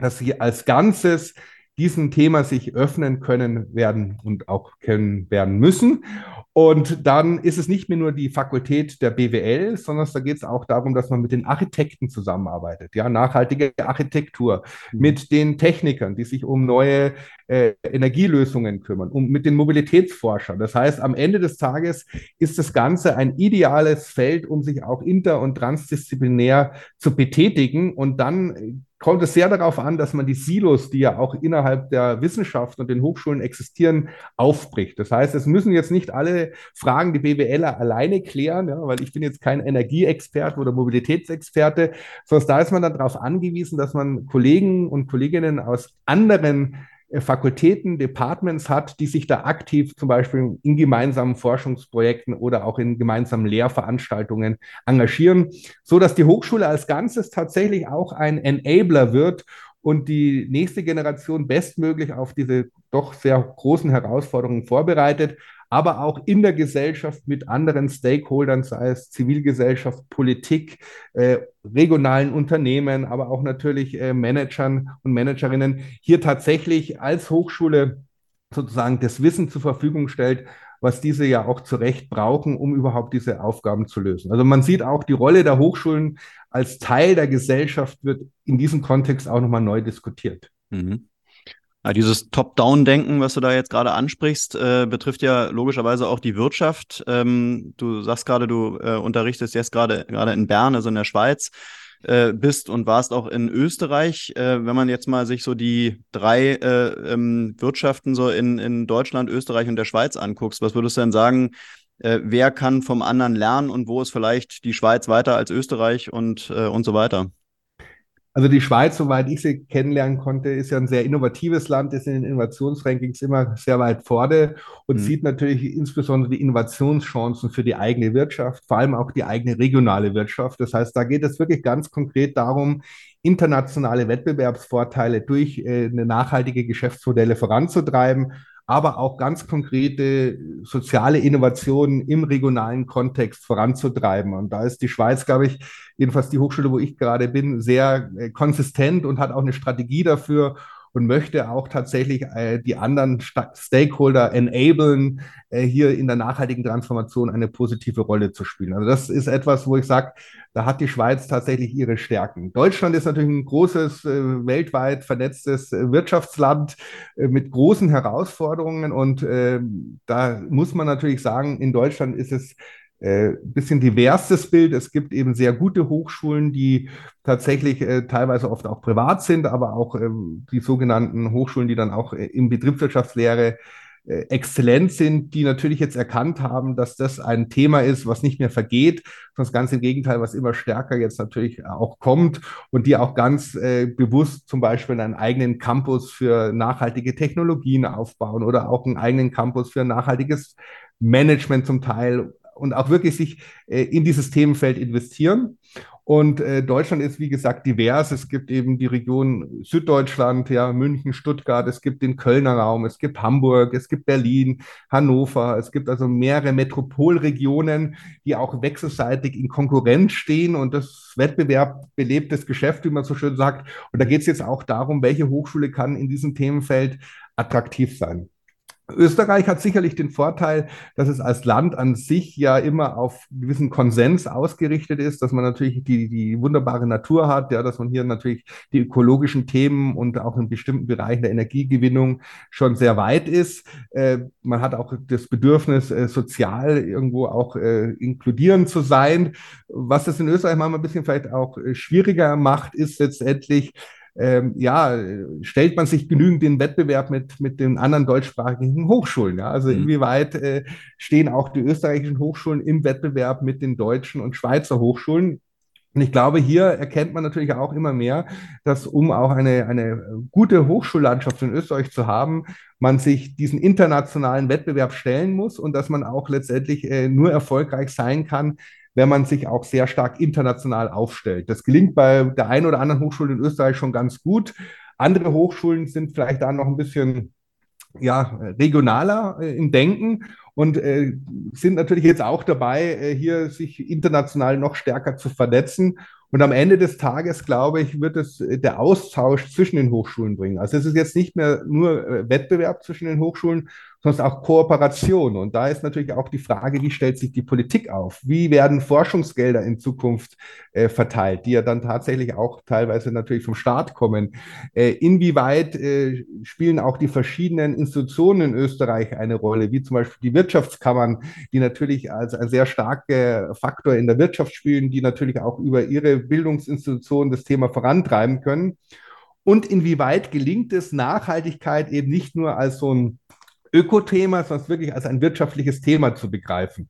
dass sie als Ganzes diesem Thema sich öffnen können werden und auch können werden müssen. Und dann ist es nicht mehr nur die Fakultät der BWL, sondern da geht es auch darum, dass man mit den Architekten zusammenarbeitet, ja, nachhaltige Architektur, mhm. mit den Technikern, die sich um neue äh, Energielösungen kümmern, um mit den Mobilitätsforschern. Das heißt, am Ende des Tages ist das Ganze ein ideales Feld, um sich auch inter- und transdisziplinär zu betätigen und dann kommt es sehr darauf an, dass man die Silos, die ja auch innerhalb der Wissenschaft und den Hochschulen existieren, aufbricht. Das heißt, es müssen jetzt nicht alle Fragen die BWLer alleine klären, ja, weil ich bin jetzt kein Energieexperte oder Mobilitätsexperte, sondern da ist man dann darauf angewiesen, dass man Kollegen und Kolleginnen aus anderen Fakultäten, Departments hat, die sich da aktiv zum Beispiel in gemeinsamen Forschungsprojekten oder auch in gemeinsamen Lehrveranstaltungen engagieren, so dass die Hochschule als Ganzes tatsächlich auch ein Enabler wird und die nächste Generation bestmöglich auf diese doch sehr großen Herausforderungen vorbereitet aber auch in der Gesellschaft mit anderen Stakeholdern, sei es Zivilgesellschaft, Politik, äh, regionalen Unternehmen, aber auch natürlich äh, Managern und Managerinnen, hier tatsächlich als Hochschule sozusagen das Wissen zur Verfügung stellt, was diese ja auch zu Recht brauchen, um überhaupt diese Aufgaben zu lösen. Also man sieht auch, die Rolle der Hochschulen als Teil der Gesellschaft wird in diesem Kontext auch nochmal neu diskutiert. Mhm. Ja, dieses Top-Down-Denken, was du da jetzt gerade ansprichst, äh, betrifft ja logischerweise auch die Wirtschaft. Ähm, du sagst gerade, du äh, unterrichtest jetzt gerade gerade in Bern, also in der Schweiz, äh, bist und warst auch in Österreich. Äh, wenn man jetzt mal sich so die drei äh, ähm, Wirtschaften so in, in Deutschland, Österreich und der Schweiz anguckst, was würdest du denn sagen, äh, wer kann vom anderen lernen und wo ist vielleicht die Schweiz weiter als Österreich und, und so weiter? Also die Schweiz, soweit ich sie kennenlernen konnte, ist ja ein sehr innovatives Land, ist in den Innovationsrankings immer sehr weit vorne und mhm. sieht natürlich insbesondere die Innovationschancen für die eigene Wirtschaft, vor allem auch die eigene regionale Wirtschaft. Das heißt, da geht es wirklich ganz konkret darum, internationale Wettbewerbsvorteile durch äh, eine nachhaltige Geschäftsmodelle voranzutreiben aber auch ganz konkrete soziale Innovationen im regionalen Kontext voranzutreiben. Und da ist die Schweiz, glaube ich, jedenfalls die Hochschule, wo ich gerade bin, sehr äh, konsistent und hat auch eine Strategie dafür und möchte auch tatsächlich äh, die anderen Sta Stakeholder enablen, äh, hier in der nachhaltigen Transformation eine positive Rolle zu spielen. Also das ist etwas, wo ich sage, da hat die Schweiz tatsächlich ihre Stärken. Deutschland ist natürlich ein großes, äh, weltweit vernetztes äh, Wirtschaftsland äh, mit großen Herausforderungen und ähm, da muss man natürlich sagen, in Deutschland ist es äh, bisschen diverses Bild. Es gibt eben sehr gute Hochschulen, die tatsächlich äh, teilweise oft auch privat sind, aber auch äh, die sogenannten Hochschulen, die dann auch äh, in Betriebswirtschaftslehre äh, exzellent sind, die natürlich jetzt erkannt haben, dass das ein Thema ist, was nicht mehr vergeht, sondern ganz im Gegenteil, was immer stärker jetzt natürlich auch kommt und die auch ganz äh, bewusst zum Beispiel einen eigenen Campus für nachhaltige Technologien aufbauen oder auch einen eigenen Campus für nachhaltiges Management zum Teil und auch wirklich sich äh, in dieses Themenfeld investieren. Und äh, Deutschland ist, wie gesagt, divers. Es gibt eben die Region Süddeutschland, ja, München, Stuttgart, es gibt den Kölner Raum, es gibt Hamburg, es gibt Berlin, Hannover. Es gibt also mehrere Metropolregionen, die auch wechselseitig in Konkurrenz stehen. Und das Wettbewerb belebt das Geschäft, wie man so schön sagt. Und da geht es jetzt auch darum, welche Hochschule kann in diesem Themenfeld attraktiv sein. Österreich hat sicherlich den Vorteil, dass es als Land an sich ja immer auf gewissen Konsens ausgerichtet ist, dass man natürlich die, die wunderbare Natur hat, ja, dass man hier natürlich die ökologischen Themen und auch in bestimmten Bereichen der Energiegewinnung schon sehr weit ist. Äh, man hat auch das Bedürfnis, äh, sozial irgendwo auch äh, inkludierend zu sein. Was es in Österreich manchmal ein bisschen vielleicht auch äh, schwieriger macht, ist letztendlich, ähm, ja, stellt man sich genügend den Wettbewerb mit, mit den anderen deutschsprachigen Hochschulen? Ja? Also mhm. inwieweit äh, stehen auch die österreichischen Hochschulen im Wettbewerb mit den deutschen und Schweizer Hochschulen? Und ich glaube, hier erkennt man natürlich auch immer mehr, dass um auch eine, eine gute Hochschullandschaft in Österreich zu haben, man sich diesen internationalen Wettbewerb stellen muss und dass man auch letztendlich äh, nur erfolgreich sein kann, wenn man sich auch sehr stark international aufstellt. Das gelingt bei der einen oder anderen Hochschule in Österreich schon ganz gut. Andere Hochschulen sind vielleicht da noch ein bisschen ja, regionaler äh, im Denken und äh, sind natürlich jetzt auch dabei, äh, hier sich international noch stärker zu vernetzen. Und am Ende des Tages, glaube ich, wird es äh, der Austausch zwischen den Hochschulen bringen. Also es ist jetzt nicht mehr nur Wettbewerb zwischen den Hochschulen, sondern auch Kooperation. Und da ist natürlich auch die Frage, wie stellt sich die Politik auf? Wie werden Forschungsgelder in Zukunft äh, verteilt, die ja dann tatsächlich auch teilweise natürlich vom Staat kommen? Äh, inwieweit äh, spielen auch die verschiedenen Institutionen in Österreich eine Rolle, wie zum Beispiel die Wirtschaftskammern, die natürlich als ein sehr starker Faktor in der Wirtschaft spielen, die natürlich auch über ihre Bildungsinstitutionen das Thema vorantreiben können? Und inwieweit gelingt es, Nachhaltigkeit eben nicht nur als so ein Ökothema, sondern wirklich als ein wirtschaftliches Thema zu begreifen.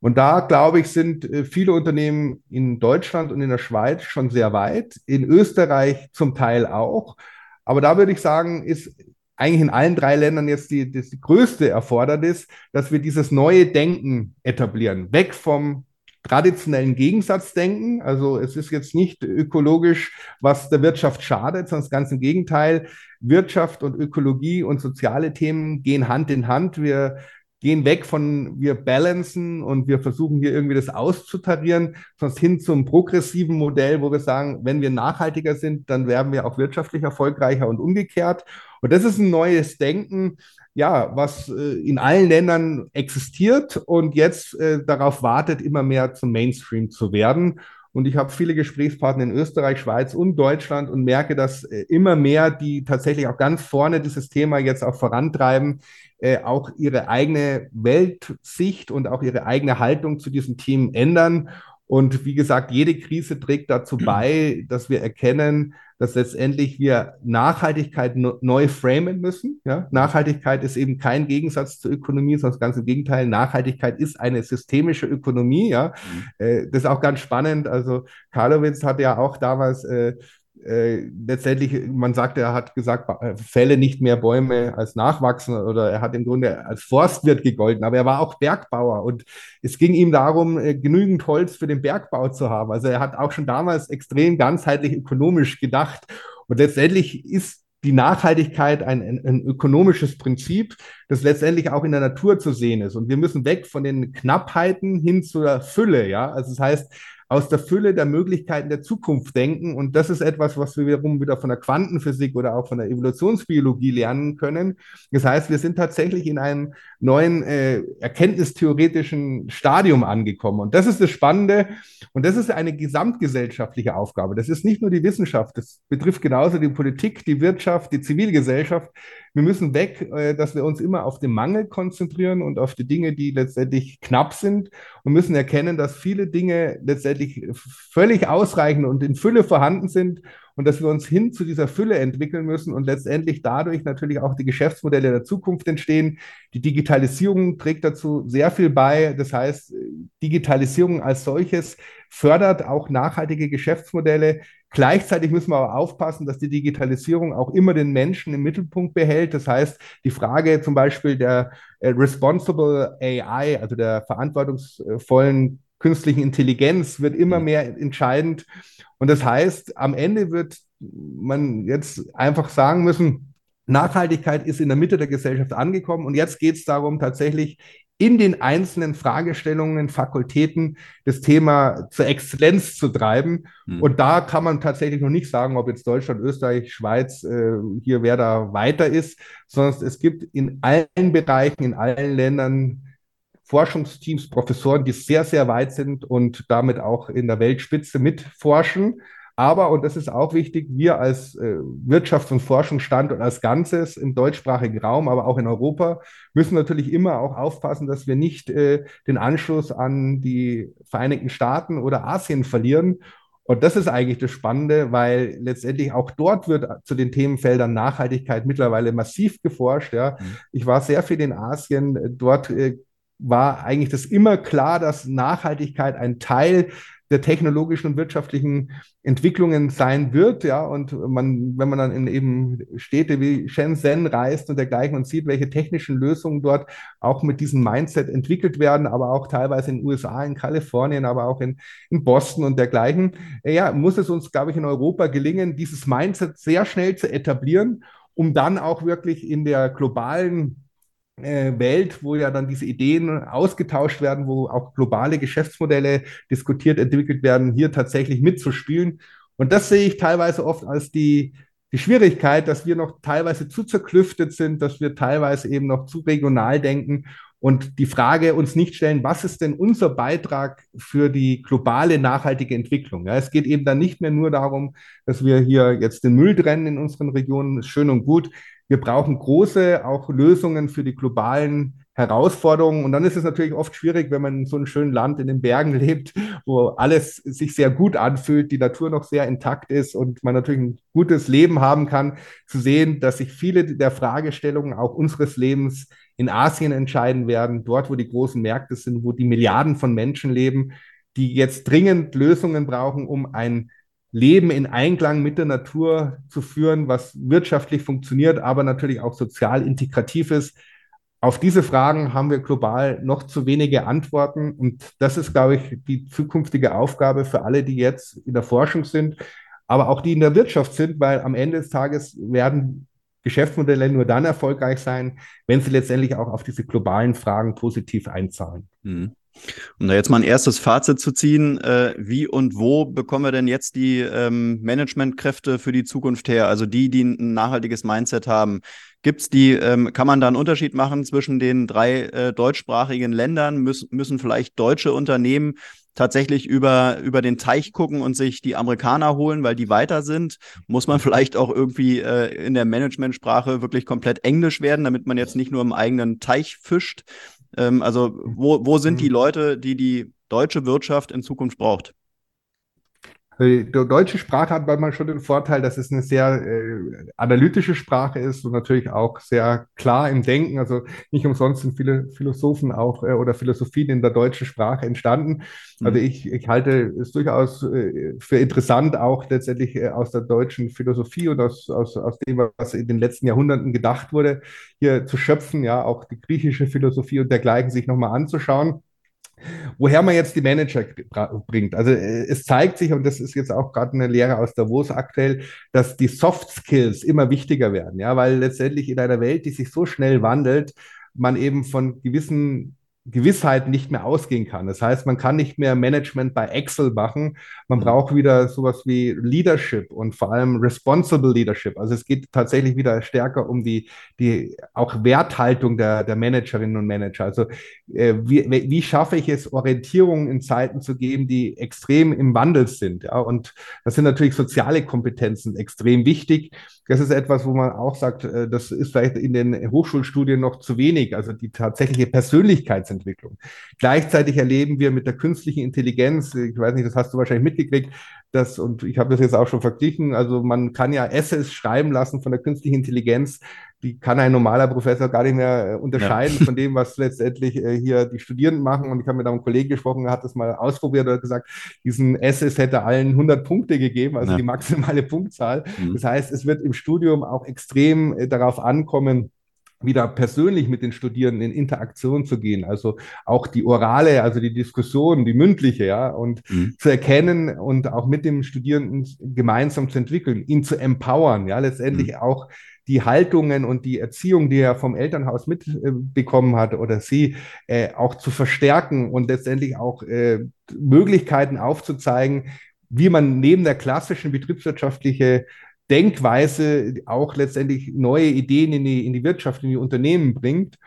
Und da, glaube ich, sind äh, viele Unternehmen in Deutschland und in der Schweiz schon sehr weit, in Österreich zum Teil auch. Aber da würde ich sagen, ist eigentlich in allen drei Ländern jetzt die, das größte Erfordernis, dass wir dieses neue Denken etablieren. Weg vom traditionellen Gegensatzdenken. Also es ist jetzt nicht ökologisch, was der Wirtschaft schadet, sondern ganz im Gegenteil. Wirtschaft und Ökologie und soziale Themen gehen Hand in Hand. Wir gehen weg von wir balancen und wir versuchen hier irgendwie das auszutarieren, sonst hin zum progressiven Modell, wo wir sagen, wenn wir nachhaltiger sind, dann werden wir auch wirtschaftlich erfolgreicher und umgekehrt. Und das ist ein neues Denken, ja, was äh, in allen Ländern existiert und jetzt äh, darauf wartet, immer mehr zum Mainstream zu werden. Und ich habe viele Gesprächspartner in Österreich, Schweiz und Deutschland und merke, dass äh, immer mehr, die tatsächlich auch ganz vorne dieses Thema jetzt auch vorantreiben, äh, auch ihre eigene Weltsicht und auch ihre eigene Haltung zu diesen Themen ändern. Und wie gesagt, jede Krise trägt dazu bei, dass wir erkennen, dass letztendlich wir Nachhaltigkeit neu framen müssen. Ja? Nachhaltigkeit ist eben kein Gegensatz zur Ökonomie, sondern ganz im Gegenteil. Nachhaltigkeit ist eine systemische Ökonomie. Ja? Mhm. Äh, das ist auch ganz spannend. Also Karlowitz hat ja auch damals äh, äh, letztendlich, man sagt, er hat gesagt, äh, fälle nicht mehr Bäume als nachwachsen oder er hat im Grunde als Forstwirt gegolten, aber er war auch Bergbauer und es ging ihm darum, äh, genügend Holz für den Bergbau zu haben. Also er hat auch schon damals extrem ganzheitlich ökonomisch gedacht und letztendlich ist die Nachhaltigkeit ein, ein, ein, ökonomisches Prinzip, das letztendlich auch in der Natur zu sehen ist. Und wir müssen weg von den Knappheiten hin zur Fülle. Ja, also das heißt, aus der Fülle der Möglichkeiten der Zukunft denken. Und das ist etwas, was wir wiederum wieder von der Quantenphysik oder auch von der Evolutionsbiologie lernen können. Das heißt, wir sind tatsächlich in einem neuen äh, erkenntnistheoretischen Stadium angekommen. Und das ist das Spannende. Und das ist eine gesamtgesellschaftliche Aufgabe. Das ist nicht nur die Wissenschaft. Das betrifft genauso die Politik, die Wirtschaft, die Zivilgesellschaft. Wir müssen weg, äh, dass wir uns immer auf den Mangel konzentrieren und auf die Dinge, die letztendlich knapp sind und müssen erkennen, dass viele Dinge letztendlich völlig ausreichend und in Fülle vorhanden sind und dass wir uns hin zu dieser Fülle entwickeln müssen und letztendlich dadurch natürlich auch die Geschäftsmodelle der Zukunft entstehen. Die Digitalisierung trägt dazu sehr viel bei. Das heißt, Digitalisierung als solches fördert auch nachhaltige Geschäftsmodelle. Gleichzeitig müssen wir aber aufpassen, dass die Digitalisierung auch immer den Menschen im Mittelpunkt behält. Das heißt, die Frage zum Beispiel der äh, Responsible AI, also der verantwortungsvollen künstlichen Intelligenz, wird immer mehr entscheidend. Und das heißt, am Ende wird man jetzt einfach sagen müssen, Nachhaltigkeit ist in der Mitte der Gesellschaft angekommen und jetzt geht es darum, tatsächlich in den einzelnen Fragestellungen, Fakultäten das Thema zur Exzellenz zu treiben. Mhm. Und da kann man tatsächlich noch nicht sagen, ob jetzt Deutschland, Österreich, Schweiz äh, hier wer da weiter ist, sondern es gibt in allen Bereichen, in allen Ländern Forschungsteams, Professoren, die sehr, sehr weit sind und damit auch in der Weltspitze mitforschen. Aber, und das ist auch wichtig, wir als äh, Wirtschafts- und Forschungsstandort als Ganzes im deutschsprachigen Raum, aber auch in Europa, müssen natürlich immer auch aufpassen, dass wir nicht äh, den Anschluss an die Vereinigten Staaten oder Asien verlieren. Und das ist eigentlich das Spannende, weil letztendlich auch dort wird zu den Themenfeldern Nachhaltigkeit mittlerweile massiv geforscht. Ja. Mhm. Ich war sehr viel in Asien. Dort äh, war eigentlich das immer klar, dass Nachhaltigkeit ein Teil der technologischen und wirtschaftlichen Entwicklungen sein wird, ja, und man, wenn man dann in eben Städte wie Shenzhen reist und dergleichen und sieht, welche technischen Lösungen dort auch mit diesem Mindset entwickelt werden, aber auch teilweise in den USA, in Kalifornien, aber auch in, in Boston und dergleichen, ja, muss es uns, glaube ich, in Europa gelingen, dieses Mindset sehr schnell zu etablieren, um dann auch wirklich in der globalen äh, Welt, wo ja dann diese Ideen ausgetauscht werden, wo auch globale Geschäftsmodelle diskutiert, entwickelt werden, hier tatsächlich mitzuspielen. Und das sehe ich teilweise oft als die, die Schwierigkeit, dass wir noch teilweise zu zerklüftet sind, dass wir teilweise eben noch zu regional denken und die Frage uns nicht stellen, was ist denn unser Beitrag für die globale nachhaltige Entwicklung? Ja, es geht eben dann nicht mehr nur darum, dass wir hier jetzt den Müll trennen in unseren Regionen, ist schön und gut. Wir brauchen große auch Lösungen für die globalen Herausforderungen. Und dann ist es natürlich oft schwierig, wenn man in so einem schönen Land in den Bergen lebt, wo alles sich sehr gut anfühlt, die Natur noch sehr intakt ist und man natürlich ein gutes Leben haben kann, zu sehen, dass sich viele der Fragestellungen auch unseres Lebens in Asien entscheiden werden, dort, wo die großen Märkte sind, wo die Milliarden von Menschen leben, die jetzt dringend Lösungen brauchen, um ein Leben in Einklang mit der Natur zu führen, was wirtschaftlich funktioniert, aber natürlich auch sozial integrativ ist. Auf diese Fragen haben wir global noch zu wenige Antworten. Und das ist, glaube ich, die zukünftige Aufgabe für alle, die jetzt in der Forschung sind, aber auch die in der Wirtschaft sind, weil am Ende des Tages werden Geschäftsmodelle nur dann erfolgreich sein, wenn sie letztendlich auch auf diese globalen Fragen positiv einzahlen. Mhm. Um da jetzt mal ein erstes Fazit zu ziehen, äh, wie und wo bekommen wir denn jetzt die ähm, Managementkräfte für die Zukunft her? Also die, die ein nachhaltiges Mindset haben. Gibt es die, ähm, kann man da einen Unterschied machen zwischen den drei äh, deutschsprachigen Ländern? Müß, müssen vielleicht deutsche Unternehmen tatsächlich über, über den Teich gucken und sich die Amerikaner holen, weil die weiter sind? Muss man vielleicht auch irgendwie äh, in der Managementsprache wirklich komplett Englisch werden, damit man jetzt nicht nur im eigenen Teich fischt? Ähm, also wo, wo sind die mhm. Leute, die die deutsche Wirtschaft in Zukunft braucht? Die deutsche Sprache hat manchmal schon den Vorteil, dass es eine sehr äh, analytische Sprache ist und natürlich auch sehr klar im Denken. Also nicht umsonst sind viele Philosophen auch äh, oder Philosophien in der deutschen Sprache entstanden. Also mhm. ich, ich halte es durchaus äh, für interessant, auch letztendlich äh, aus der deutschen Philosophie und aus, aus, aus dem, was in den letzten Jahrhunderten gedacht wurde, hier zu schöpfen, ja, auch die griechische Philosophie und dergleichen sich nochmal anzuschauen woher man jetzt die Manager bringt. Also äh, es zeigt sich, und das ist jetzt auch gerade eine Lehre aus Davos aktuell, dass die Soft Skills immer wichtiger werden, ja, weil letztendlich in einer Welt, die sich so schnell wandelt, man eben von gewissen Gewissheit nicht mehr ausgehen kann. Das heißt, man kann nicht mehr Management bei Excel machen. Man mhm. braucht wieder sowas wie Leadership und vor allem Responsible Leadership. Also es geht tatsächlich wieder stärker um die, die auch Werthaltung der, der Managerinnen und Manager. Also äh, wie, wie schaffe ich es, Orientierung in Zeiten zu geben, die extrem im Wandel sind? Ja? Und das sind natürlich soziale Kompetenzen extrem wichtig. Das ist etwas, wo man auch sagt, äh, das ist vielleicht in den Hochschulstudien noch zu wenig. Also die tatsächliche Persönlichkeitsentwicklung Persönlichkeitsentwicklung. Gleichzeitig erleben wir mit der künstlichen Intelligenz, ich weiß nicht, das hast du wahrscheinlich mitgekriegt, dass, und ich habe das jetzt auch schon verglichen, also man kann ja Essays schreiben lassen von der künstlichen Intelligenz, die kann ein normaler Professor gar nicht mehr äh, unterscheiden ja. von dem, was letztendlich äh, hier die Studierenden machen. Und ich habe mit einem Kollegen gesprochen, der hat das mal ausprobiert und hat gesagt, diesen Essays hätte allen 100 Punkte gegeben, also ja. die maximale Punktzahl. Mhm. Das heißt, es wird im Studium auch extrem äh, darauf ankommen, wieder persönlich mit den Studierenden in Interaktion zu gehen, also auch die orale, also die Diskussion, die mündliche, ja, und mhm. zu erkennen und auch mit dem Studierenden gemeinsam zu entwickeln, ihn zu empowern, ja, letztendlich mhm. auch die Haltungen und die Erziehung, die er vom Elternhaus mitbekommen hat oder sie, äh, auch zu verstärken und letztendlich auch äh, Möglichkeiten aufzuzeigen, wie man neben der klassischen betriebswirtschaftliche Denkweise auch letztendlich neue Ideen in die, in die Wirtschaft, in die Unternehmen bringt.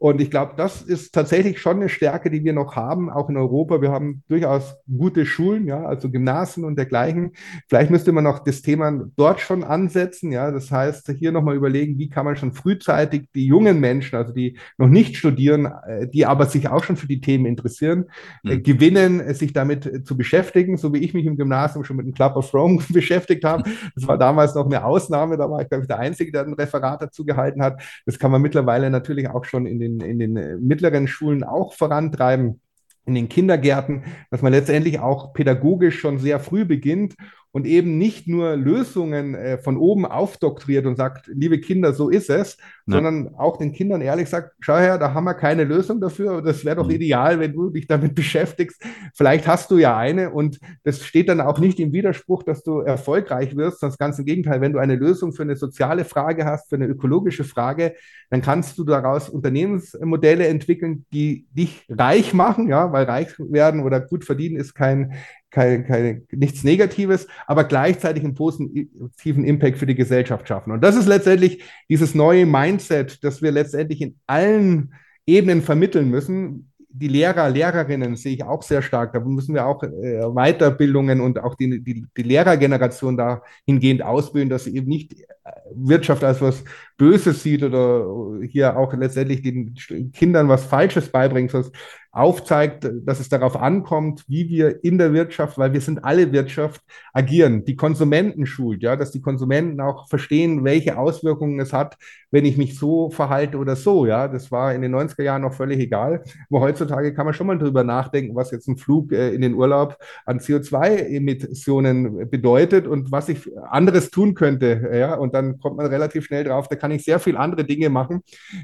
Und ich glaube, das ist tatsächlich schon eine Stärke, die wir noch haben, auch in Europa. Wir haben durchaus gute Schulen, ja, also Gymnasien und dergleichen. Vielleicht müsste man noch das Thema dort schon ansetzen, ja. Das heißt, hier nochmal überlegen, wie kann man schon frühzeitig die jungen Menschen, also die noch nicht studieren, äh, die aber sich auch schon für die Themen interessieren, mhm. gewinnen, sich damit zu beschäftigen, so wie ich mich im Gymnasium schon mit dem Club of Rome beschäftigt habe. Das war damals noch eine Ausnahme, da war ich, glaube ich, der Einzige, der ein Referat dazu gehalten hat. Das kann man mittlerweile natürlich auch schon in den den, in den äh, mittleren Schulen auch vorantreiben, in den Kindergärten, dass man letztendlich auch pädagogisch schon sehr früh beginnt und eben nicht nur Lösungen äh, von oben aufdoktriert und sagt, liebe Kinder, so ist es, ja. sondern auch den Kindern ehrlich sagt, schau her, da haben wir keine Lösung dafür. Das wäre doch mhm. ideal, wenn du dich damit beschäftigst. Vielleicht hast du ja eine und das steht dann auch nicht im Widerspruch, dass du erfolgreich wirst, sondern ganz im Gegenteil, wenn du eine Lösung für eine soziale Frage hast, für eine ökologische Frage, dann kannst du daraus Unternehmensmodelle entwickeln, die dich reich machen, ja, weil reich werden oder gut verdienen ist kein, kein, kein, nichts Negatives, aber gleichzeitig einen positiven Impact für die Gesellschaft schaffen. Und das ist letztendlich dieses neue Mindset, das wir letztendlich in allen Ebenen vermitteln müssen die Lehrer, Lehrerinnen sehe ich auch sehr stark. Da müssen wir auch äh, Weiterbildungen und auch die, die, die Lehrergeneration dahingehend ausbilden, dass sie eben nicht äh, Wirtschaft als was Böses sieht oder hier auch letztendlich den Kindern was Falsches beibringt, sondern aufzeigt, dass es darauf ankommt, wie wir in der Wirtschaft, weil wir sind alle Wirtschaft, agieren. Die Konsumenten schult, ja, dass die Konsumenten auch verstehen, welche Auswirkungen es hat, wenn ich mich so verhalte oder so, ja. Das war in den 90er Jahren noch völlig egal. Aber heutzutage kann man schon mal drüber nachdenken, was jetzt ein Flug äh, in den Urlaub an CO2-Emissionen bedeutet und was ich anderes tun könnte, ja. Und dann kommt man relativ schnell drauf, da kann ich sehr viel andere Dinge machen,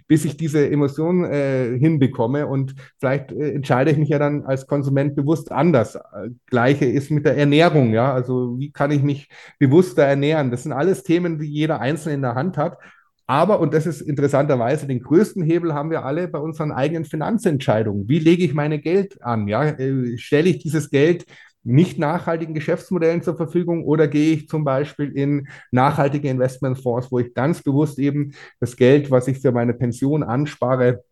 bis ich diese Emotionen äh, hinbekomme und vielleicht äh, entscheide ich mich ja dann als Konsument bewusst anders. Gleiche ist mit der Ernährung, ja. Also wie kann ich mich bewusster ernähren? Das sind alles Themen, die jeder Einzelne in der Hand hat. Aber, und das ist interessanterweise, den größten Hebel haben wir alle bei unseren eigenen Finanzentscheidungen. Wie lege ich meine Geld an? Ja, äh, stelle ich dieses Geld nicht nachhaltigen Geschäftsmodellen zur Verfügung oder gehe ich zum Beispiel in nachhaltige Investmentfonds, wo ich ganz bewusst eben das Geld, was ich für meine Pension anspare,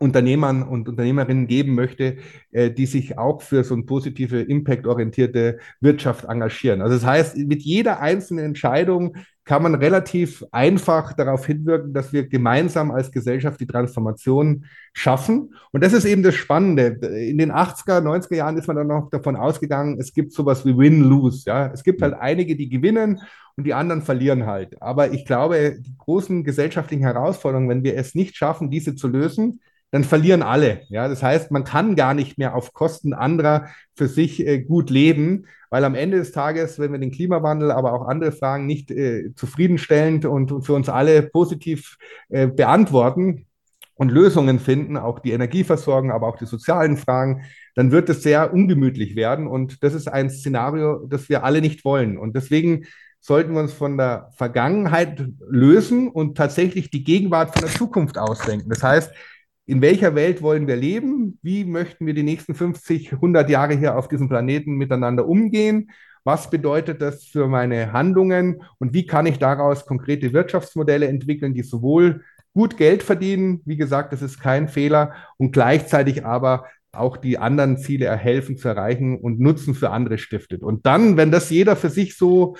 Unternehmern und Unternehmerinnen geben möchte, äh, die sich auch für so eine positive, impactorientierte Wirtschaft engagieren. Also das heißt, mit jeder einzelnen Entscheidung kann man relativ einfach darauf hinwirken, dass wir gemeinsam als Gesellschaft die Transformation schaffen. Und das ist eben das Spannende. In den 80er, 90er Jahren ist man dann noch davon ausgegangen, es gibt sowas wie Win-Lose. Ja? Es gibt halt einige, die gewinnen und die anderen verlieren halt. Aber ich glaube, die großen gesellschaftlichen Herausforderungen, wenn wir es nicht schaffen, diese zu lösen, dann verlieren alle. Ja, das heißt, man kann gar nicht mehr auf Kosten anderer für sich äh, gut leben, weil am Ende des Tages, wenn wir den Klimawandel, aber auch andere Fragen nicht äh, zufriedenstellend und für uns alle positiv äh, beantworten und Lösungen finden, auch die Energieversorgung, aber auch die sozialen Fragen, dann wird es sehr ungemütlich werden. Und das ist ein Szenario, das wir alle nicht wollen. Und deswegen sollten wir uns von der Vergangenheit lösen und tatsächlich die Gegenwart von der Zukunft ausdenken. Das heißt, in welcher Welt wollen wir leben? Wie möchten wir die nächsten 50, 100 Jahre hier auf diesem Planeten miteinander umgehen? Was bedeutet das für meine Handlungen? Und wie kann ich daraus konkrete Wirtschaftsmodelle entwickeln, die sowohl gut Geld verdienen, wie gesagt, das ist kein Fehler, und gleichzeitig aber auch die anderen Ziele erhelfen zu erreichen und Nutzen für andere stiftet. Und dann, wenn das jeder für sich so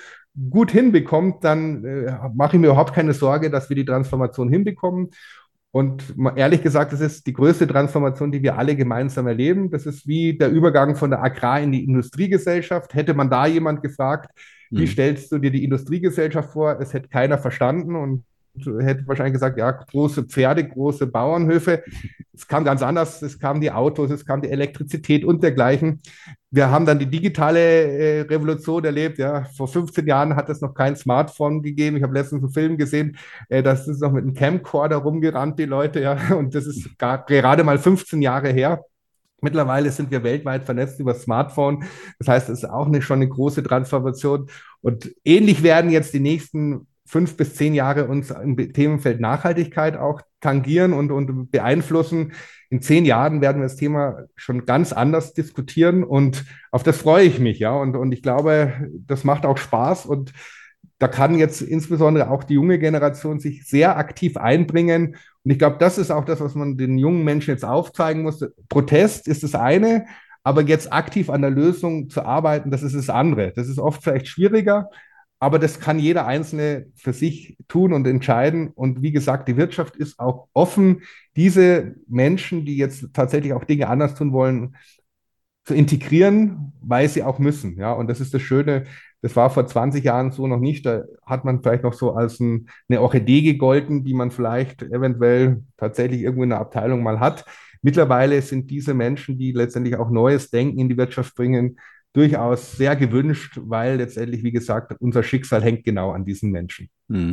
gut hinbekommt, dann äh, mache ich mir überhaupt keine Sorge, dass wir die Transformation hinbekommen. Und ehrlich gesagt, das ist die größte Transformation, die wir alle gemeinsam erleben. Das ist wie der Übergang von der Agrar- in die Industriegesellschaft. Hätte man da jemand gefragt, wie hm. stellst du dir die Industriegesellschaft vor? Es hätte keiner verstanden und hätte wahrscheinlich gesagt, ja, große Pferde, große Bauernhöfe. Es kam ganz anders, es kamen die Autos, es kam die Elektrizität und dergleichen. Wir haben dann die digitale äh, Revolution erlebt. Ja, vor 15 Jahren hat es noch kein Smartphone gegeben. Ich habe letztens einen Film gesehen, äh, das ist noch mit einem Camcorder rumgerannt, die Leute, ja, und das ist gar, gerade mal 15 Jahre her. Mittlerweile sind wir weltweit vernetzt über Smartphone. Das heißt, es ist auch eine, schon eine große Transformation. Und ähnlich werden jetzt die nächsten fünf bis zehn Jahre uns im Themenfeld Nachhaltigkeit auch tangieren und, und beeinflussen. In zehn Jahren werden wir das Thema schon ganz anders diskutieren und auf das freue ich mich, ja. Und, und ich glaube, das macht auch Spaß und da kann jetzt insbesondere auch die junge Generation sich sehr aktiv einbringen. Und ich glaube, das ist auch das, was man den jungen Menschen jetzt aufzeigen muss. Protest ist das eine, aber jetzt aktiv an der Lösung zu arbeiten, das ist das andere. Das ist oft vielleicht schwieriger, aber das kann jeder Einzelne für sich tun und entscheiden. Und wie gesagt, die Wirtschaft ist auch offen, diese Menschen, die jetzt tatsächlich auch Dinge anders tun wollen, zu integrieren, weil sie auch müssen. Ja, und das ist das Schöne. Das war vor 20 Jahren so noch nicht. Da hat man vielleicht noch so als ein, eine Orchidee gegolten, die man vielleicht eventuell tatsächlich irgendwo in der Abteilung mal hat. Mittlerweile sind diese Menschen, die letztendlich auch neues Denken in die Wirtschaft bringen, durchaus sehr gewünscht, weil letztendlich, wie gesagt, unser Schicksal hängt genau an diesen Menschen. Hm.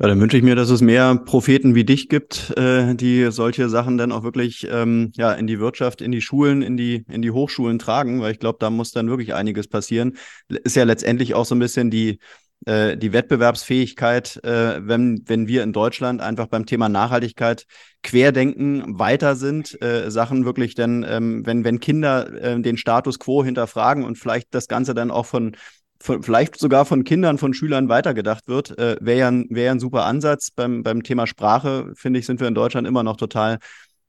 Ja, dann wünsche ich mir, dass es mehr Propheten wie dich gibt, äh, die solche Sachen dann auch wirklich ähm, ja, in die Wirtschaft, in die Schulen, in die, in die Hochschulen tragen, weil ich glaube, da muss dann wirklich einiges passieren. Ist ja letztendlich auch so ein bisschen die, äh, die Wettbewerbsfähigkeit, äh, wenn, wenn wir in Deutschland einfach beim Thema Nachhaltigkeit querdenken, weiter sind, äh, Sachen wirklich dann, ähm, wenn, wenn Kinder äh, den Status quo hinterfragen und vielleicht das Ganze dann auch von, vielleicht sogar von Kindern, von Schülern weitergedacht wird, äh, wäre ja, ein, wär ein super Ansatz. Beim, beim Thema Sprache, finde ich, sind wir in Deutschland immer noch total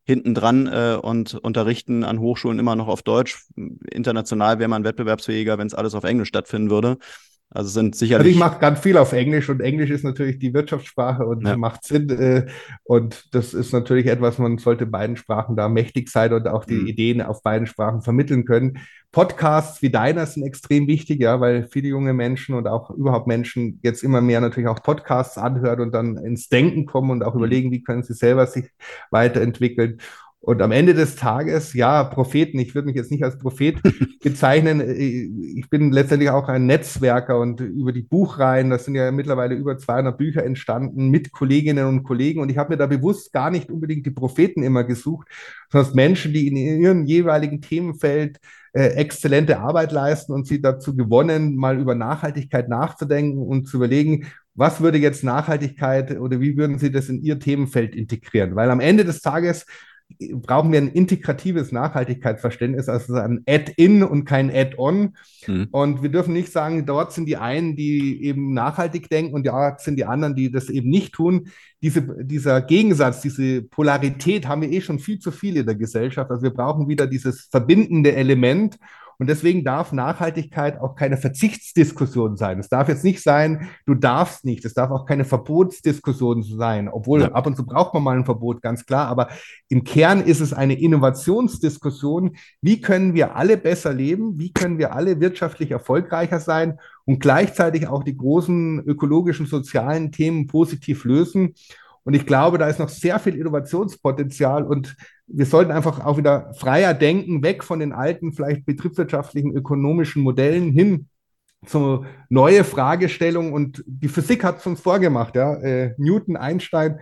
hinten dran äh, und unterrichten an Hochschulen immer noch auf Deutsch. International wäre man wettbewerbsfähiger, wenn es alles auf Englisch stattfinden würde. Also sind sicherlich. Also ich mache ganz viel auf Englisch und Englisch ist natürlich die Wirtschaftssprache und ja. macht Sinn. Äh, und das ist natürlich etwas, man sollte beiden Sprachen da mächtig sein und auch die mhm. Ideen auf beiden Sprachen vermitteln können. Podcasts wie deiner sind extrem wichtig, ja, weil viele junge Menschen und auch überhaupt Menschen jetzt immer mehr natürlich auch Podcasts anhören und dann ins Denken kommen und auch mhm. überlegen, wie können sie selber sich weiterentwickeln. Und am Ende des Tages, ja, Propheten, ich würde mich jetzt nicht als Prophet bezeichnen. Ich bin letztendlich auch ein Netzwerker und über die Buchreihen, das sind ja mittlerweile über 200 Bücher entstanden mit Kolleginnen und Kollegen. Und ich habe mir da bewusst gar nicht unbedingt die Propheten immer gesucht, sondern Menschen, die in ihrem jeweiligen Themenfeld äh, exzellente Arbeit leisten und sie dazu gewonnen, mal über Nachhaltigkeit nachzudenken und zu überlegen, was würde jetzt Nachhaltigkeit oder wie würden Sie das in Ihr Themenfeld integrieren? Weil am Ende des Tages brauchen wir ein integratives Nachhaltigkeitsverständnis, also ein Add-in und kein Add-on. Mhm. Und wir dürfen nicht sagen, dort sind die einen, die eben nachhaltig denken und ja, sind die anderen, die das eben nicht tun. Diese, dieser Gegensatz, diese Polarität haben wir eh schon viel zu viel in der Gesellschaft. Also wir brauchen wieder dieses verbindende Element. Und deswegen darf Nachhaltigkeit auch keine Verzichtsdiskussion sein. Es darf jetzt nicht sein, du darfst nicht. Es darf auch keine Verbotsdiskussion sein, obwohl ja. ab und zu braucht man mal ein Verbot, ganz klar. Aber im Kern ist es eine Innovationsdiskussion. Wie können wir alle besser leben? Wie können wir alle wirtschaftlich erfolgreicher sein und gleichzeitig auch die großen ökologischen, sozialen Themen positiv lösen? Und ich glaube, da ist noch sehr viel Innovationspotenzial und wir sollten einfach auch wieder freier denken, weg von den alten, vielleicht betriebswirtschaftlichen, ökonomischen Modellen hin zu neue Fragestellungen. Und die Physik hat es uns vorgemacht, ja. Äh, Newton, Einstein,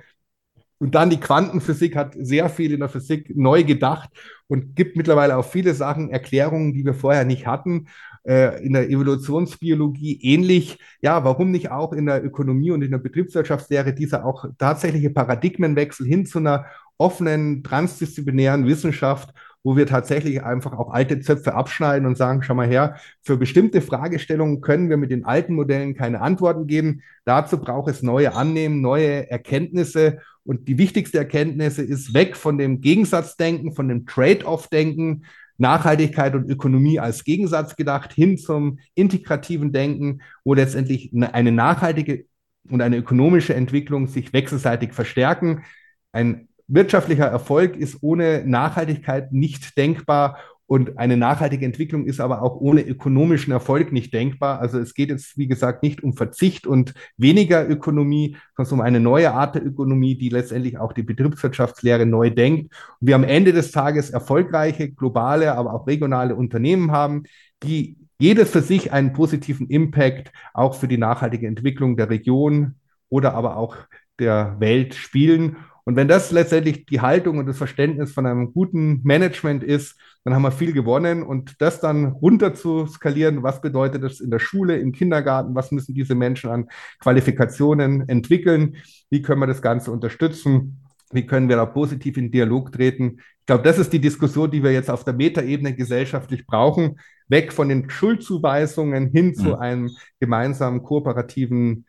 und dann die Quantenphysik hat sehr viel in der Physik neu gedacht und gibt mittlerweile auf viele Sachen Erklärungen, die wir vorher nicht hatten. Äh, in der Evolutionsbiologie ähnlich. Ja, warum nicht auch in der Ökonomie und in der Betriebswirtschaftslehre dieser auch tatsächliche Paradigmenwechsel hin zu einer offenen, transdisziplinären Wissenschaft, wo wir tatsächlich einfach auch alte Zöpfe abschneiden und sagen, schau mal her, für bestimmte Fragestellungen können wir mit den alten Modellen keine Antworten geben. Dazu braucht es neue Annehmen, neue Erkenntnisse. Und die wichtigste Erkenntnis ist weg von dem Gegensatzdenken, von dem Trade-off-Denken, Nachhaltigkeit und Ökonomie als Gegensatz gedacht, hin zum integrativen Denken, wo letztendlich eine nachhaltige und eine ökonomische Entwicklung sich wechselseitig verstärken. ein wirtschaftlicher Erfolg ist ohne Nachhaltigkeit nicht denkbar und eine nachhaltige Entwicklung ist aber auch ohne ökonomischen Erfolg nicht denkbar. Also es geht jetzt, wie gesagt, nicht um Verzicht und weniger Ökonomie, sondern um eine neue Art der Ökonomie, die letztendlich auch die Betriebswirtschaftslehre neu denkt. Und wir am Ende des Tages erfolgreiche globale, aber auch regionale Unternehmen haben, die jedes für sich einen positiven Impact auch für die nachhaltige Entwicklung der Region oder aber auch der Welt spielen. Und wenn das letztendlich die Haltung und das Verständnis von einem guten Management ist, dann haben wir viel gewonnen. Und das dann runter zu skalieren, was bedeutet das in der Schule, im Kindergarten, was müssen diese Menschen an Qualifikationen entwickeln, wie können wir das Ganze unterstützen, wie können wir da positiv in Dialog treten. Ich glaube, das ist die Diskussion, die wir jetzt auf der Metaebene gesellschaftlich brauchen, weg von den Schuldzuweisungen hin zu mhm. einem gemeinsamen kooperativen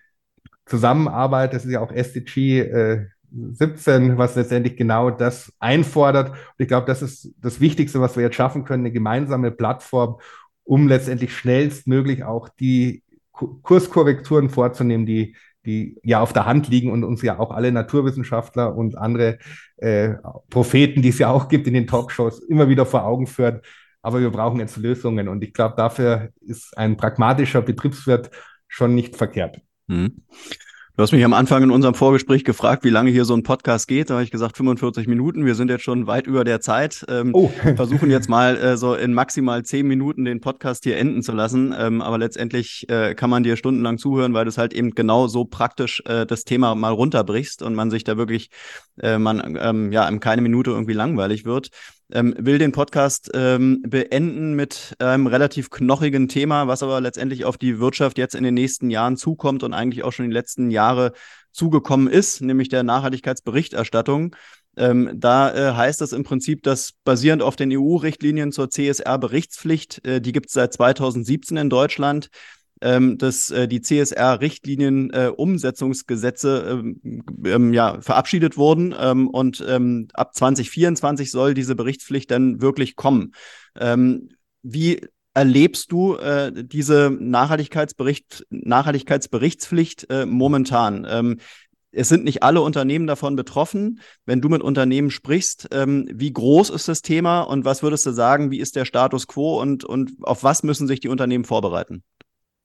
Zusammenarbeit. Das ist ja auch SDG äh, 17, was letztendlich genau das einfordert. Und ich glaube, das ist das Wichtigste, was wir jetzt schaffen können, eine gemeinsame Plattform, um letztendlich schnellstmöglich auch die Kurskorrekturen vorzunehmen, die, die ja auf der Hand liegen und uns ja auch alle Naturwissenschaftler und andere äh, Propheten, die es ja auch gibt in den Talkshows, immer wieder vor Augen führt. Aber wir brauchen jetzt Lösungen. Und ich glaube, dafür ist ein pragmatischer Betriebswirt schon nicht verkehrt. Mhm. Du hast mich am Anfang in unserem Vorgespräch gefragt, wie lange hier so ein Podcast geht. Da habe ich gesagt 45 Minuten. Wir sind jetzt schon weit über der Zeit. Ähm, oh. versuchen jetzt mal äh, so in maximal 10 Minuten den Podcast hier enden zu lassen. Ähm, aber letztendlich äh, kann man dir stundenlang zuhören, weil du es halt eben genau so praktisch äh, das Thema mal runterbrichst und man sich da wirklich, äh, man ähm, ja, keine Minute irgendwie langweilig wird ähm, will den Podcast ähm, beenden mit einem relativ knochigen Thema, was aber letztendlich auf die Wirtschaft jetzt in den nächsten Jahren zukommt und eigentlich auch schon die letzten Jahre zugekommen ist, nämlich der Nachhaltigkeitsberichterstattung. Ähm, da äh, heißt es im Prinzip, dass basierend auf den EU-Richtlinien zur CSR-Berichtspflicht, äh, die gibt es seit 2017 in Deutschland, ähm, dass äh, die CSR-Richtlinien äh, Umsetzungsgesetze ähm, ähm, ja, verabschiedet wurden ähm, und ähm, ab 2024 soll diese Berichtspflicht dann wirklich kommen. Ähm, wie erlebst du äh, diese Nachhaltigkeitsbericht, Nachhaltigkeitsberichtspflicht äh, momentan? es sind nicht alle Unternehmen davon betroffen. Wenn du mit Unternehmen sprichst, ähm, wie groß ist das Thema und was würdest du sagen, wie ist der Status quo und, und auf was müssen sich die Unternehmen vorbereiten?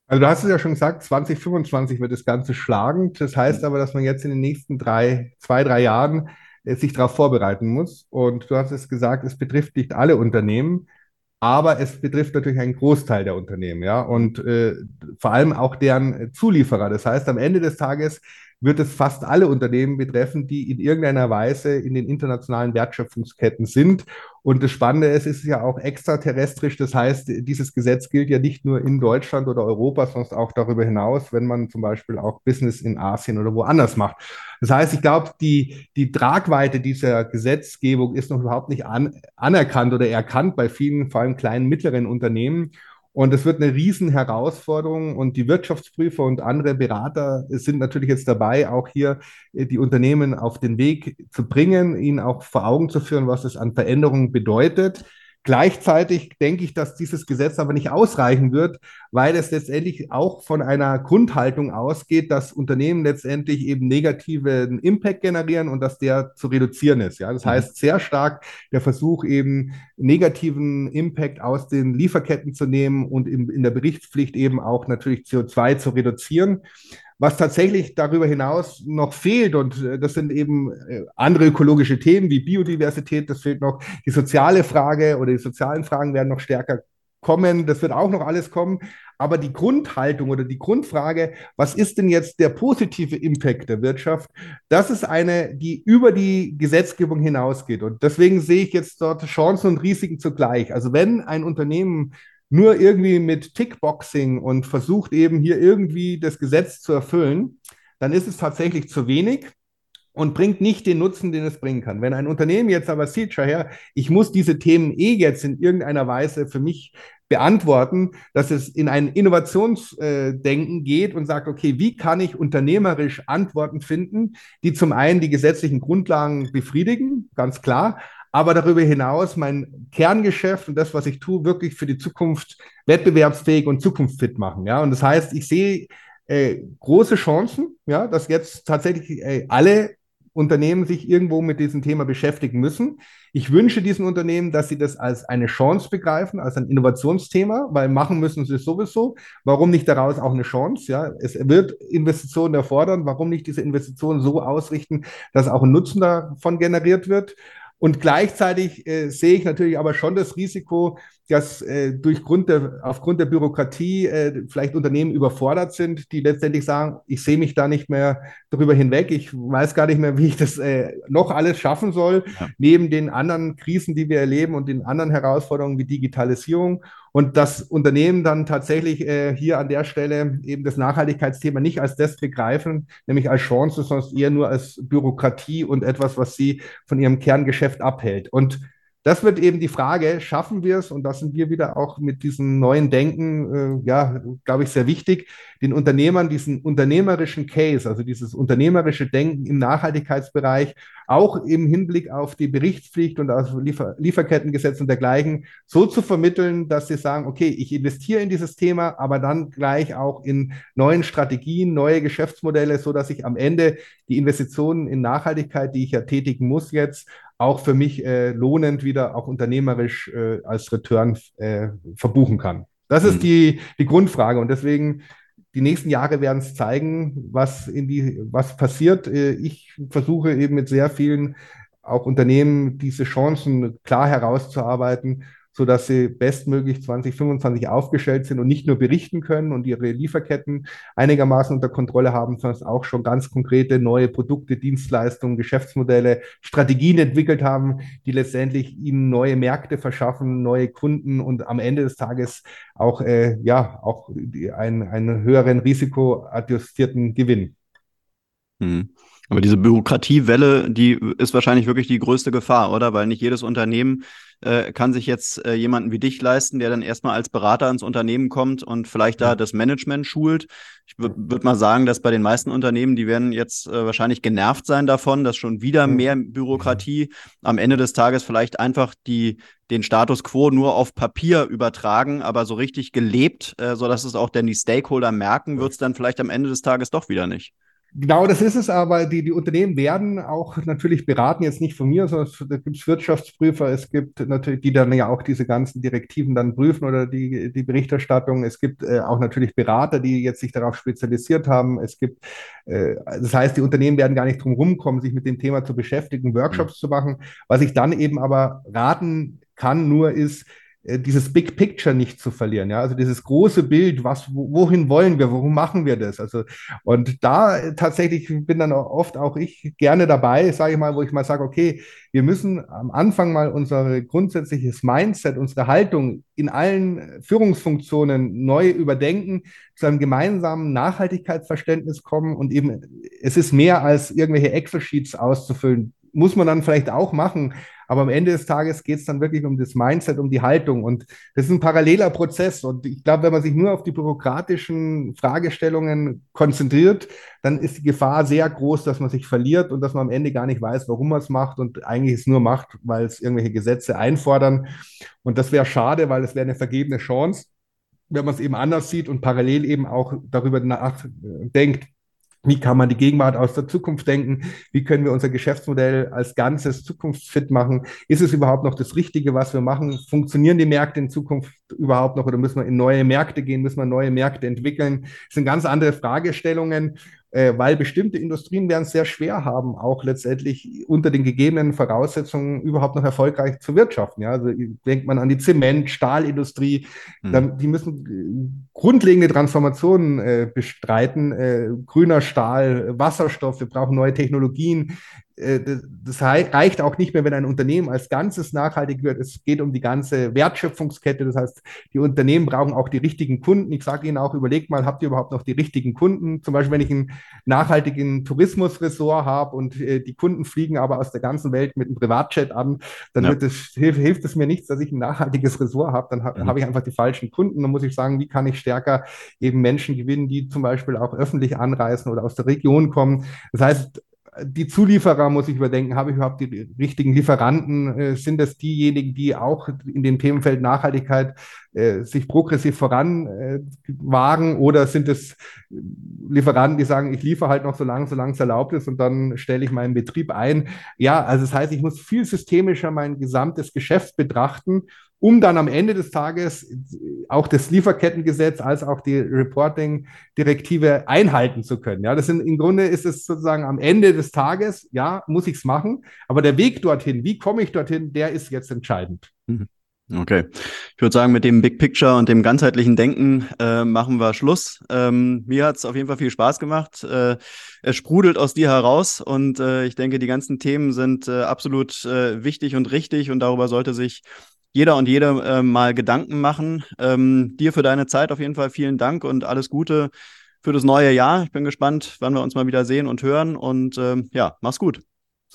Also du hast es ja schon gesagt, 2025 wird das Ganze schlagend. Das heißt aber, dass man jetzt in den nächsten drei, zwei, drei Jahren äh, sich darauf vorbereiten muss. Und du hast es gesagt, es betrifft nicht alle Unternehmen, aber es betrifft natürlich einen Großteil der Unternehmen, ja, und äh, vor allem auch deren Zulieferer. Das heißt, am Ende des Tages wird es fast alle Unternehmen betreffen, die in irgendeiner Weise in den internationalen Wertschöpfungsketten sind. Und das Spannende ist, es ist ja auch extraterrestrisch. Das heißt, dieses Gesetz gilt ja nicht nur in Deutschland oder Europa, sondern auch darüber hinaus, wenn man zum Beispiel auch Business in Asien oder woanders macht. Das heißt, ich glaube, die, die Tragweite dieser Gesetzgebung ist noch überhaupt nicht an, anerkannt oder erkannt bei vielen, vor allem kleinen, mittleren Unternehmen. Und es wird eine Riesenherausforderung und die Wirtschaftsprüfer und andere Berater sind natürlich jetzt dabei, auch hier äh, die Unternehmen auf den Weg zu bringen, ihnen auch vor Augen zu führen, was es an Veränderungen bedeutet. Gleichzeitig denke ich, dass dieses Gesetz aber nicht ausreichen wird, weil es letztendlich auch von einer Grundhaltung ausgeht, dass Unternehmen letztendlich eben negativen Impact generieren und dass der zu reduzieren ist. Ja, das mhm. heißt sehr stark der Versuch eben negativen Impact aus den Lieferketten zu nehmen und in, in der Berichtspflicht eben auch natürlich CO2 zu reduzieren. Was tatsächlich darüber hinaus noch fehlt, und äh, das sind eben äh, andere ökologische Themen wie Biodiversität, das fehlt noch, die soziale Frage oder die sozialen Fragen werden noch stärker kommen, das wird auch noch alles kommen. Aber die Grundhaltung oder die Grundfrage, was ist denn jetzt der positive Impact der Wirtschaft, das ist eine, die über die Gesetzgebung hinausgeht. Und deswegen sehe ich jetzt dort Chancen und Risiken zugleich. Also wenn ein Unternehmen nur irgendwie mit Tickboxing und versucht eben hier irgendwie das Gesetz zu erfüllen, dann ist es tatsächlich zu wenig und bringt nicht den Nutzen, den es bringen kann. Wenn ein Unternehmen jetzt aber sieht, schau her, ich muss diese Themen eh jetzt in irgendeiner Weise für mich beantworten, dass es in ein Innovationsdenken geht und sagt, okay, wie kann ich unternehmerisch Antworten finden, die zum einen die gesetzlichen Grundlagen befriedigen, ganz klar, aber darüber hinaus mein Kerngeschäft und das, was ich tue, wirklich für die Zukunft wettbewerbsfähig und zukunftsfit machen. Ja, und das heißt, ich sehe äh, große Chancen, ja, dass jetzt tatsächlich äh, alle Unternehmen sich irgendwo mit diesem Thema beschäftigen müssen. Ich wünsche diesen Unternehmen, dass sie das als eine Chance begreifen, als ein Innovationsthema, weil machen müssen sie es sowieso. Warum nicht daraus auch eine Chance? Ja, es wird Investitionen erfordern. Warum nicht diese Investitionen so ausrichten, dass auch ein Nutzen davon generiert wird? Und gleichzeitig äh, sehe ich natürlich aber schon das Risiko, dass äh, durch Grund der, aufgrund der Bürokratie äh, vielleicht Unternehmen überfordert sind, die letztendlich sagen, ich sehe mich da nicht mehr darüber hinweg, ich weiß gar nicht mehr, wie ich das äh, noch alles schaffen soll, ja. neben den anderen Krisen, die wir erleben und den anderen Herausforderungen wie Digitalisierung. Und das Unternehmen dann tatsächlich äh, hier an der Stelle eben das Nachhaltigkeitsthema nicht als das begreifen, nämlich als Chance, sondern eher nur als Bürokratie und etwas, was sie von ihrem Kerngeschäft abhält. Und das wird eben die Frage, schaffen wir es, und da sind wir wieder auch mit diesem neuen Denken, äh, ja, glaube ich, sehr wichtig, den Unternehmern diesen unternehmerischen Case, also dieses unternehmerische Denken im Nachhaltigkeitsbereich, auch im Hinblick auf die Berichtspflicht und auf Liefer Lieferkettengesetz und dergleichen, so zu vermitteln, dass sie sagen, okay, ich investiere in dieses Thema, aber dann gleich auch in neuen Strategien, neue Geschäftsmodelle, so dass ich am Ende die Investitionen in Nachhaltigkeit, die ich ja tätigen muss jetzt, auch für mich äh, lohnend wieder auch unternehmerisch äh, als Return äh, verbuchen kann. Das ist mhm. die, die Grundfrage und deswegen die nächsten Jahre werden es zeigen, was in die, was passiert. Äh, ich versuche eben mit sehr vielen auch Unternehmen diese Chancen klar herauszuarbeiten sodass sie bestmöglich 2025 aufgestellt sind und nicht nur berichten können und ihre Lieferketten einigermaßen unter Kontrolle haben, sondern auch schon ganz konkrete neue Produkte, Dienstleistungen, Geschäftsmodelle, Strategien entwickelt haben, die letztendlich ihnen neue Märkte verschaffen, neue Kunden und am Ende des Tages auch, äh, ja, auch einen, einen höheren risikoadjustierten Gewinn. Mhm. Aber diese Bürokratiewelle, die ist wahrscheinlich wirklich die größte Gefahr, oder? Weil nicht jedes Unternehmen äh, kann sich jetzt äh, jemanden wie dich leisten, der dann erstmal als Berater ins Unternehmen kommt und vielleicht da das Management schult. Ich würde mal sagen, dass bei den meisten Unternehmen, die werden jetzt äh, wahrscheinlich genervt sein davon, dass schon wieder mehr Bürokratie am Ende des Tages vielleicht einfach die, den Status quo nur auf Papier übertragen, aber so richtig gelebt, äh, sodass es auch denn die Stakeholder merken, wird es dann vielleicht am Ende des Tages doch wieder nicht. Genau, das ist es, aber die, die Unternehmen werden auch natürlich beraten, jetzt nicht von mir, sondern da gibt es Wirtschaftsprüfer, es gibt natürlich, die dann ja auch diese ganzen Direktiven dann prüfen oder die, die Berichterstattung. Es gibt äh, auch natürlich Berater, die jetzt sich darauf spezialisiert haben. Es gibt, äh, das heißt, die Unternehmen werden gar nicht drum rumkommen, sich mit dem Thema zu beschäftigen, Workshops mhm. zu machen. Was ich dann eben aber raten kann, nur ist, dieses Big Picture nicht zu verlieren, ja, also dieses große Bild, was, wohin wollen wir, warum machen wir das? Also, und da äh, tatsächlich bin dann oft auch ich gerne dabei, sage ich mal, wo ich mal sage, okay, wir müssen am Anfang mal unser grundsätzliches Mindset, unsere Haltung in allen Führungsfunktionen neu überdenken, zu einem gemeinsamen Nachhaltigkeitsverständnis kommen und eben, es ist mehr als irgendwelche Excel-Sheets auszufüllen, muss man dann vielleicht auch machen, aber am Ende des Tages geht es dann wirklich um das Mindset, um die Haltung. Und das ist ein paralleler Prozess. Und ich glaube, wenn man sich nur auf die bürokratischen Fragestellungen konzentriert, dann ist die Gefahr sehr groß, dass man sich verliert und dass man am Ende gar nicht weiß, warum man es macht und eigentlich es nur macht, weil es irgendwelche Gesetze einfordern. Und das wäre schade, weil es wäre eine vergebene Chance wenn man es eben anders sieht und parallel eben auch darüber nachdenkt, wie kann man die Gegenwart aus der Zukunft denken? Wie können wir unser Geschäftsmodell als Ganzes zukunftsfit machen? Ist es überhaupt noch das Richtige, was wir machen? Funktionieren die Märkte in Zukunft überhaupt noch oder müssen wir in neue Märkte gehen? Müssen wir neue Märkte entwickeln? Das sind ganz andere Fragestellungen äh, weil bestimmte Industrien werden es sehr schwer haben, auch letztendlich unter den gegebenen Voraussetzungen überhaupt noch erfolgreich zu wirtschaften. Ja, also denkt man an die Zement-, Stahlindustrie, mhm. dann, die müssen äh, grundlegende Transformationen äh, bestreiten. Äh, grüner Stahl, Wasserstoff, wir brauchen neue Technologien. Äh, das reicht auch nicht mehr, wenn ein Unternehmen als Ganzes nachhaltig wird. Es geht um die ganze Wertschöpfungskette. Das heißt, die Unternehmen brauchen auch die richtigen Kunden. Ich sage Ihnen auch, überlegt mal, habt ihr überhaupt noch die richtigen Kunden? Zum Beispiel, wenn ich einen nachhaltigen Tourismusressort habe und äh, die Kunden fliegen aber aus der ganzen Welt mit einem Privatjet an, dann ja. es, hilft, hilft, es mir nichts, dass ich ein nachhaltiges Ressort habe. Dann mhm. habe ich einfach die falschen Kunden. Dann muss ich sagen, wie kann ich stärker eben Menschen gewinnen, die zum Beispiel auch öffentlich anreisen oder aus der Region kommen. Das heißt, die Zulieferer muss ich überdenken. Habe ich überhaupt die richtigen Lieferanten? Äh, sind das diejenigen, die auch in dem Themenfeld Nachhaltigkeit äh, sich progressiv voranwagen? Äh, oder sind es Lieferanten, die sagen, ich liefere halt noch so lange, solange es erlaubt ist und dann stelle ich meinen Betrieb ein? Ja, also das heißt, ich muss viel systemischer mein gesamtes Geschäft betrachten um dann am Ende des Tages auch das Lieferkettengesetz als auch die Reporting-Direktive einhalten zu können. Ja, das sind im Grunde ist es sozusagen am Ende des Tages, ja, muss ich es machen, aber der Weg dorthin, wie komme ich dorthin, der ist jetzt entscheidend. Mhm. Okay. Ich würde sagen, mit dem Big Picture und dem ganzheitlichen Denken äh, machen wir Schluss. Ähm, mir hat es auf jeden Fall viel Spaß gemacht. Äh, es sprudelt aus dir heraus und äh, ich denke, die ganzen Themen sind äh, absolut äh, wichtig und richtig und darüber sollte sich jeder und jede äh, mal Gedanken machen. Ähm, dir für deine Zeit auf jeden Fall vielen Dank und alles Gute für das neue Jahr. Ich bin gespannt, wann wir uns mal wieder sehen und hören. Und ähm, ja, mach's gut.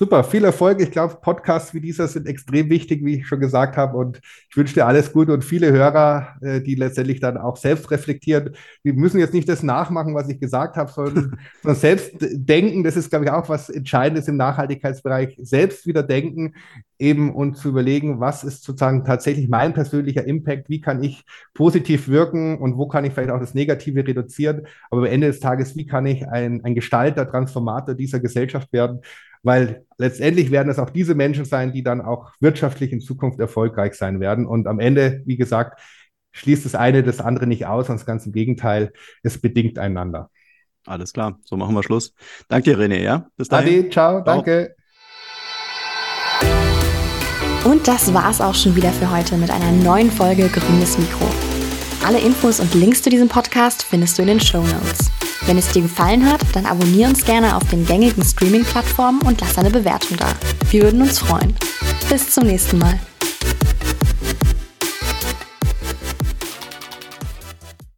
Super, viel Erfolg. Ich glaube, Podcasts wie dieser sind extrem wichtig, wie ich schon gesagt habe. Und ich wünsche dir alles Gute und viele Hörer, äh, die letztendlich dann auch selbst reflektieren. Wir müssen jetzt nicht das nachmachen, was ich gesagt habe, sondern, sondern selbst denken. Das ist, glaube ich, auch was Entscheidendes im Nachhaltigkeitsbereich. Selbst wieder denken, eben und zu überlegen, was ist sozusagen tatsächlich mein persönlicher Impact? Wie kann ich positiv wirken und wo kann ich vielleicht auch das Negative reduzieren? Aber am Ende des Tages, wie kann ich ein, ein Gestalter, Transformator dieser Gesellschaft werden? Weil letztendlich werden es auch diese Menschen sein, die dann auch wirtschaftlich in Zukunft erfolgreich sein werden. Und am Ende, wie gesagt, schließt das eine das andere nicht aus, sondern ganz im Gegenteil, es bedingt einander. Alles klar, so machen wir Schluss. Danke dir, René, ja? Bis dahin. Ade, ciao, ciao. danke. Und das war's auch schon wieder für heute mit einer neuen Folge Grünes Mikro. Alle Infos und Links zu diesem Podcast findest du in den Show Notes. Wenn es dir gefallen hat, dann abonniere uns gerne auf den gängigen Streaming-Plattformen und lass eine Bewertung da. Wir würden uns freuen. Bis zum nächsten Mal.